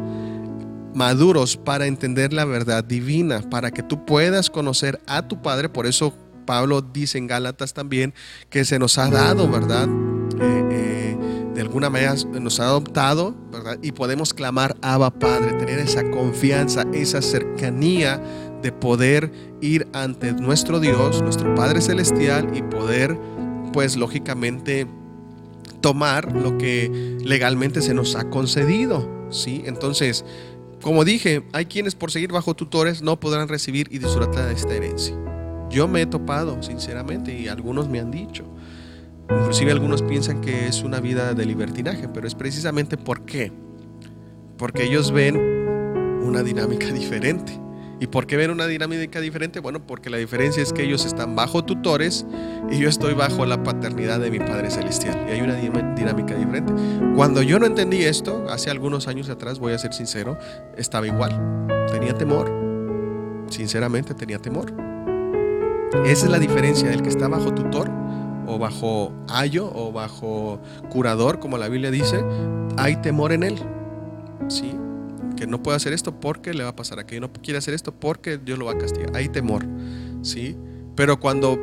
maduros para entender la verdad divina, para que tú puedas conocer a tu Padre. Por eso Pablo dice en Gálatas también que se nos ha dado, ¿verdad? Eh, eh, de alguna manera nos ha adoptado, ¿verdad? Y podemos clamar Abba Padre, tener esa confianza, esa cercanía de poder ir ante nuestro Dios, nuestro Padre Celestial y poder, pues lógicamente, tomar lo que legalmente se nos ha concedido, ¿sí? Entonces, como dije, hay quienes por seguir bajo tutores no podrán recibir y disfrutar de esta herencia. Yo me he topado, sinceramente, y algunos me han dicho. Inclusive algunos piensan que es una vida de libertinaje, pero es precisamente por qué. Porque ellos ven una dinámica diferente. ¿Y por qué ven una dinámica diferente? Bueno, porque la diferencia es que ellos están bajo tutores y yo estoy bajo la paternidad de mi Padre Celestial. Y hay una dinámica diferente. Cuando yo no entendí esto, hace algunos años atrás, voy a ser sincero, estaba igual. Tenía temor. Sinceramente tenía temor. Esa es la diferencia del que está bajo tutor o bajo ayo o bajo curador, como la Biblia dice. Hay temor en él. ¿Sí? Que no puede hacer esto porque le va a pasar aquello, no quiere hacer esto porque Dios lo va a castigar. Hay temor, ¿sí? Pero cuando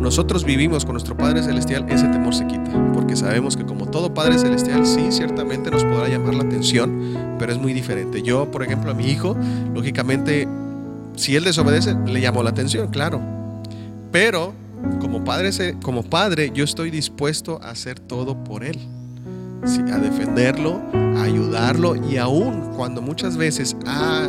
nosotros vivimos con nuestro Padre Celestial, ese temor se quita, porque sabemos que como todo Padre Celestial, sí, ciertamente nos podrá llamar la atención, pero es muy diferente. Yo, por ejemplo, a mi hijo, lógicamente, si él desobedece, le llamo la atención, claro. Pero como padre, como padre, yo estoy dispuesto a hacer todo por él a defenderlo, a ayudarlo y aún cuando muchas veces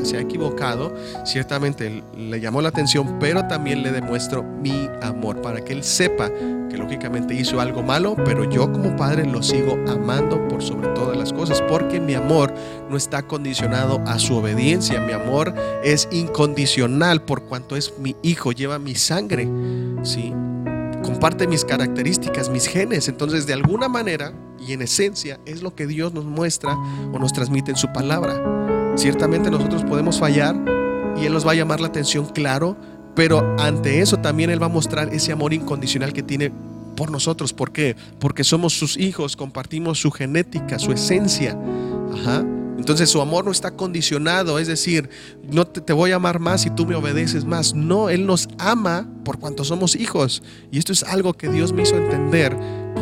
se ha equivocado, ciertamente le llamó la atención, pero también le demuestro mi amor para que él sepa que lógicamente hizo algo malo, pero yo como padre lo sigo amando por sobre todas las cosas, porque mi amor no está condicionado a su obediencia, mi amor es incondicional por cuanto es mi hijo, lleva mi sangre, ¿sí? comparte mis características, mis genes, entonces de alguna manera y en esencia es lo que Dios nos muestra o nos transmite en su palabra. Ciertamente nosotros podemos fallar y Él nos va a llamar la atención, claro, pero ante eso también Él va a mostrar ese amor incondicional que tiene por nosotros. ¿Por qué? Porque somos sus hijos, compartimos su genética, su esencia. Ajá. Entonces su amor no está condicionado, es decir, no te, voy a amar más si tú me obedeces más. No, Él nos ama por cuanto somos hijos. Y esto es algo que Dios me hizo entender,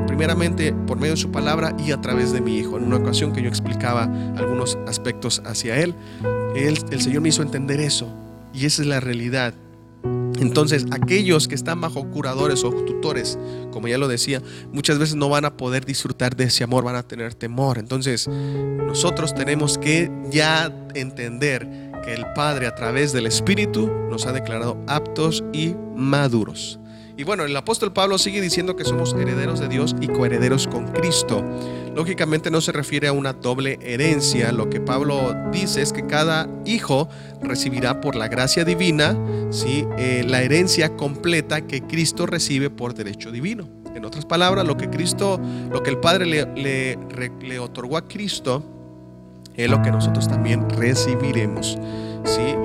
primeramente por medio de su palabra y a través de mi hijo. En una ocasión que yo explicaba algunos aspectos hacia Él, él el Señor me hizo entender eso. Y esa es la realidad. Entonces, aquellos que están bajo curadores o tutores, como ya lo decía, muchas veces no van a poder disfrutar de ese amor, van a tener temor. Entonces, nosotros tenemos que ya entender que el Padre a través del Espíritu nos ha declarado aptos y maduros. Y bueno, el apóstol Pablo sigue diciendo que somos herederos de Dios y coherederos con Cristo. Lógicamente no se refiere a una doble herencia. Lo que Pablo dice es que cada hijo recibirá por la gracia divina ¿sí? Eh, la herencia completa que Cristo recibe por derecho divino. En otras palabras, lo que Cristo, lo que el Padre le, otorgó a Cristo, es lo que nosotros también recibiremos.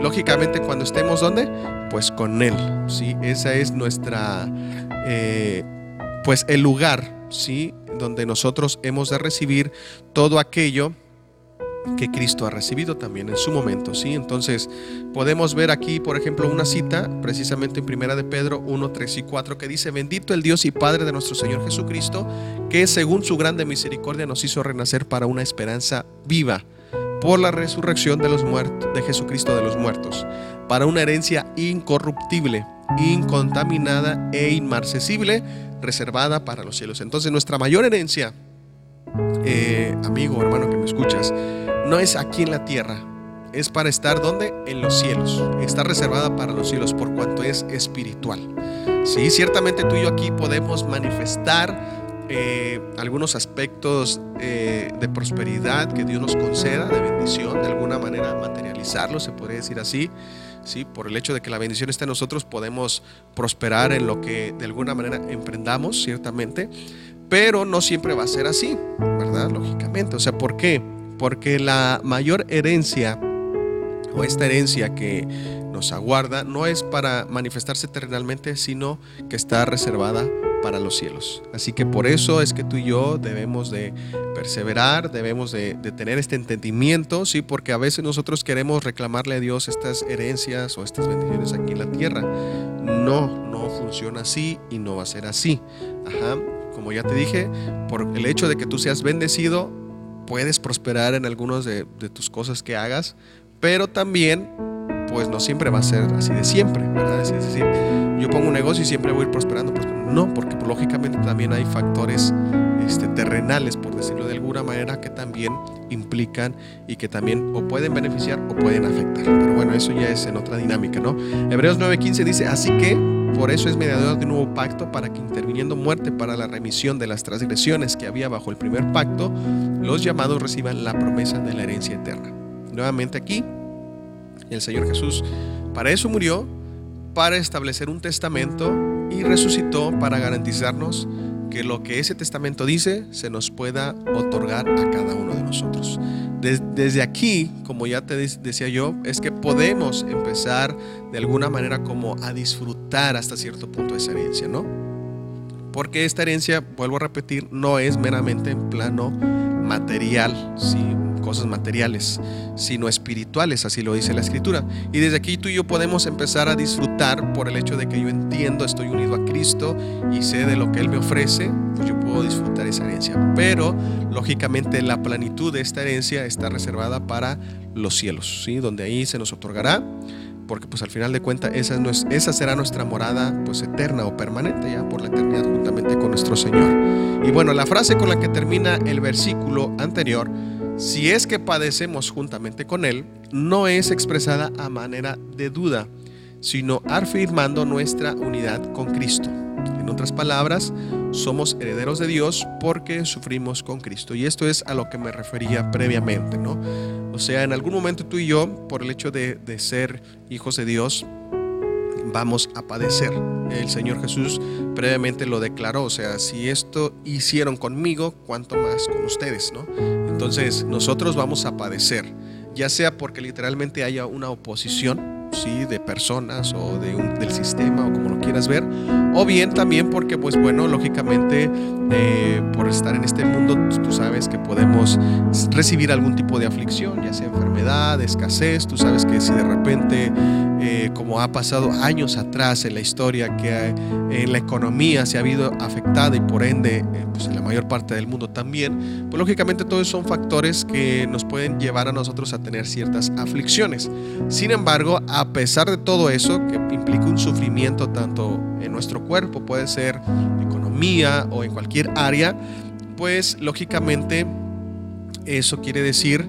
Lógicamente cuando estemos donde? Pues con Él, ¿sí? Esa es nuestra, eh, pues el lugar, ¿sí? Donde nosotros hemos de recibir todo aquello que Cristo ha recibido también en su momento, ¿sí? Entonces, podemos ver aquí, por ejemplo, una cita precisamente en Primera de Pedro 1, 3 y 4 que dice, bendito el Dios y Padre de nuestro Señor Jesucristo, que según su grande misericordia nos hizo renacer para una esperanza viva por la resurrección de los muertos de Jesucristo de los muertos, para una herencia incorruptible, incontaminada e inmarcesible, reservada para los cielos. Entonces, nuestra mayor herencia, eh, amigo, hermano que me escuchas, no es aquí en la tierra, es para estar donde? En los cielos. Está reservada para los cielos por cuanto es espiritual. Sí, ciertamente tú y yo aquí podemos manifestar eh, algunos aspectos eh, de prosperidad que Dios nos conceda, de bendición, de alguna manera materializarlo, se podría decir así. Sí, por el hecho de que la bendición está en nosotros, podemos prosperar en lo que de alguna manera emprendamos, ciertamente, pero no siempre va a ser así, ¿verdad? Lógicamente. O sea, ¿por qué? porque la mayor herencia o esta herencia que nos aguarda no es para manifestarse terrenalmente, sino que está reservada para los cielos. Así que por eso es que tú y yo debemos de perseverar, debemos de, tener este entendimiento, sí, porque a veces nosotros queremos reclamarle a Dios estas herencias o estas bendiciones aquí en la tierra. No, no funciona así y no va a ser así. Ajá. Como ya te dije, por el hecho de que tú seas bendecido, puedes prosperar en algunas de, tus cosas que hagas, pero también, pues no siempre va a ser así de siempre, ¿verdad? Es decir, yo pongo un negocio y siempre voy a ir prosperando, No, porque pues, lógicamente también hay factores este, terrenales, por decirlo de alguna manera, que también implican y que también o pueden beneficiar o pueden afectar. Pero bueno, eso ya es en otra dinámica, ¿no? Hebreos 9:15 dice, así que por eso es mediador de un nuevo pacto para que interviniendo muerte para la remisión de las transgresiones que había bajo el primer pacto, los llamados reciban la promesa de la herencia eterna. Nuevamente aquí, el Señor Jesús para eso murió, para establecer un testamento y resucitó para garantizarnos que lo que ese testamento dice se nos pueda otorgar a cada uno de nosotros desde aquí, como ya te decía yo, es que podemos empezar de alguna manera como a disfrutar hasta cierto punto esa herencia, ¿no? Porque esta herencia, vuelvo a repetir, no es meramente en plano material, ¿sí? cosas materiales, sino espirituales, así lo dice la escritura. Y desde aquí tú y yo podemos empezar a disfrutar por el hecho de que yo entiendo, estoy unido a Cristo y sé de lo que Él me ofrece, pues yo puedo disfrutar esa herencia. Pero lógicamente la planitud de esta herencia está reservada para los cielos, ¿sí? donde ahí se nos otorgará porque pues al final de cuentas esa, es, esa será nuestra morada pues eterna o permanente ya por la eternidad juntamente con nuestro Señor. Y bueno, la frase con la que termina el versículo anterior si es que padecemos juntamente con Él, no es expresada a manera de duda, sino afirmando nuestra unidad con Cristo. En otras palabras, somos herederos de Dios porque sufrimos con Cristo. Y esto es a lo que me refería previamente, ¿no? O sea, en algún momento tú y yo, por el hecho de, de ser hijos de Dios, vamos a padecer. El Señor Jesús previamente lo declaró, o sea, si esto hicieron conmigo, cuánto más con ustedes, ¿no? Entonces, nosotros vamos a padecer, ya sea porque literalmente haya una oposición, ¿sí? de personas o de un, del sistema o como lo quieras ver, o bien también porque, pues bueno, lógicamente eh, por estar en este mundo, tú sabes que podemos recibir algún tipo de aflicción, ya sea enfermedad, escasez, tú sabes que si de repente, eh, como ha pasado años atrás en la historia, que en la economía se ha habido afectada y por ende, eh, pues en la mayor parte del mundo también, pues lógicamente todos son factores que nos pueden llevar a nosotros a tener ciertas aflicciones. Sin embargo, a pesar de todo eso, que implica un sufrimiento tanto en nuestro cuerpo, puede ser economía o en cualquier área, pues lógicamente eso quiere decir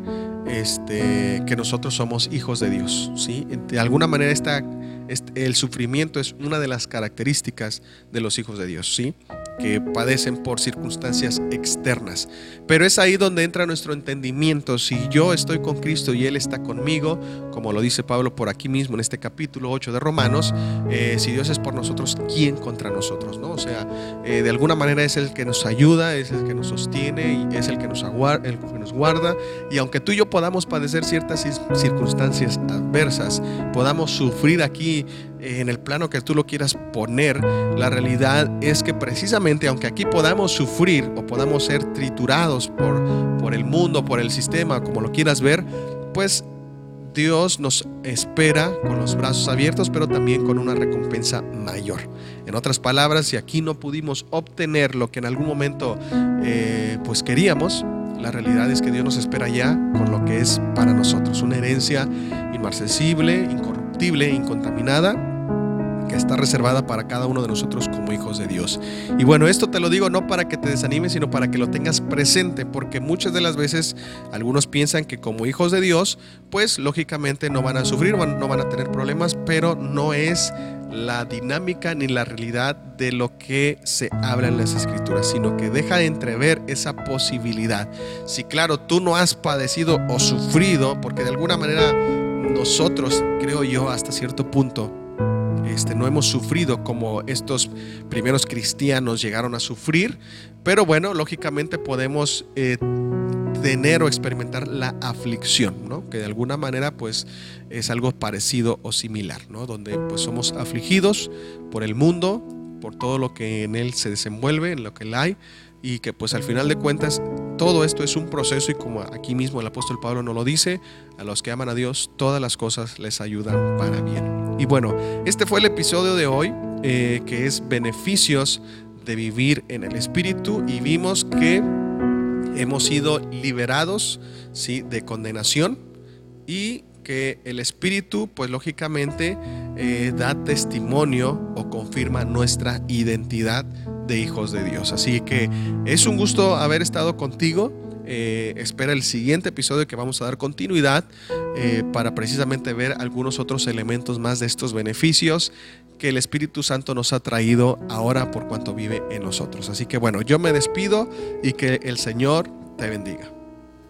este, que nosotros somos hijos de Dios. ¿sí? De alguna manera esta, este, el sufrimiento es una de las características de los hijos de Dios. ¿sí? Que padecen por circunstancias externas. Pero es ahí donde entra nuestro entendimiento. Si yo estoy con Cristo y Él está conmigo, como lo dice Pablo por aquí mismo en este capítulo 8 de Romanos, eh, si Dios es por nosotros, ¿quién contra nosotros? ¿no? O sea, eh, de alguna manera es el que nos ayuda, es el que nos sostiene y es el que nos, el que nos guarda. Y aunque tú y yo podamos padecer ciertas circunstancias adversas, podamos sufrir aquí en el plano que tú lo quieras poner, la realidad es que precisamente aunque aquí podamos sufrir o podamos ser triturados por, por el mundo, por el sistema, como lo quieras ver, pues Dios nos espera con los brazos abiertos, pero también con una recompensa mayor. En otras palabras, si aquí no pudimos obtener lo que en algún momento eh, pues queríamos, la realidad es que Dios nos espera ya con lo que es para nosotros, una herencia inmarcesible, incorruptible, incontaminada que está reservada para cada uno de nosotros como hijos de Dios. Y bueno, esto te lo digo no para que te desanimes, sino para que lo tengas presente, porque muchas de las veces algunos piensan que como hijos de Dios, pues lógicamente no van a sufrir, no van a tener problemas, pero no es la dinámica ni la realidad de lo que se habla en las escrituras, sino que deja de entrever esa posibilidad. Si claro, tú no has padecido o sufrido, porque de alguna manera nosotros, creo yo, hasta cierto punto, este, no hemos sufrido como estos primeros cristianos llegaron a sufrir, pero bueno, lógicamente podemos eh, tener o experimentar la aflicción, ¿no? que de alguna manera pues es algo parecido o similar, ¿no? donde pues somos afligidos por el mundo, por todo lo que en él se desenvuelve, en lo que él hay, y que pues al final de cuentas todo esto es un proceso y como aquí mismo el apóstol Pablo nos lo dice, a los que aman a Dios todas las cosas les ayudan para bien. Y bueno, este fue el episodio de hoy eh, que es beneficios de vivir en el Espíritu y vimos que hemos sido liberados ¿sí? de condenación y que el Espíritu, pues lógicamente, eh, da testimonio o confirma nuestra identidad de hijos de Dios. Así que es un gusto haber estado contigo. Eh, espera el siguiente episodio que vamos a dar continuidad eh, para precisamente ver algunos otros elementos más de estos beneficios que el Espíritu Santo nos ha traído ahora por cuanto vive en nosotros. Así que bueno, yo me despido y que el Señor te bendiga.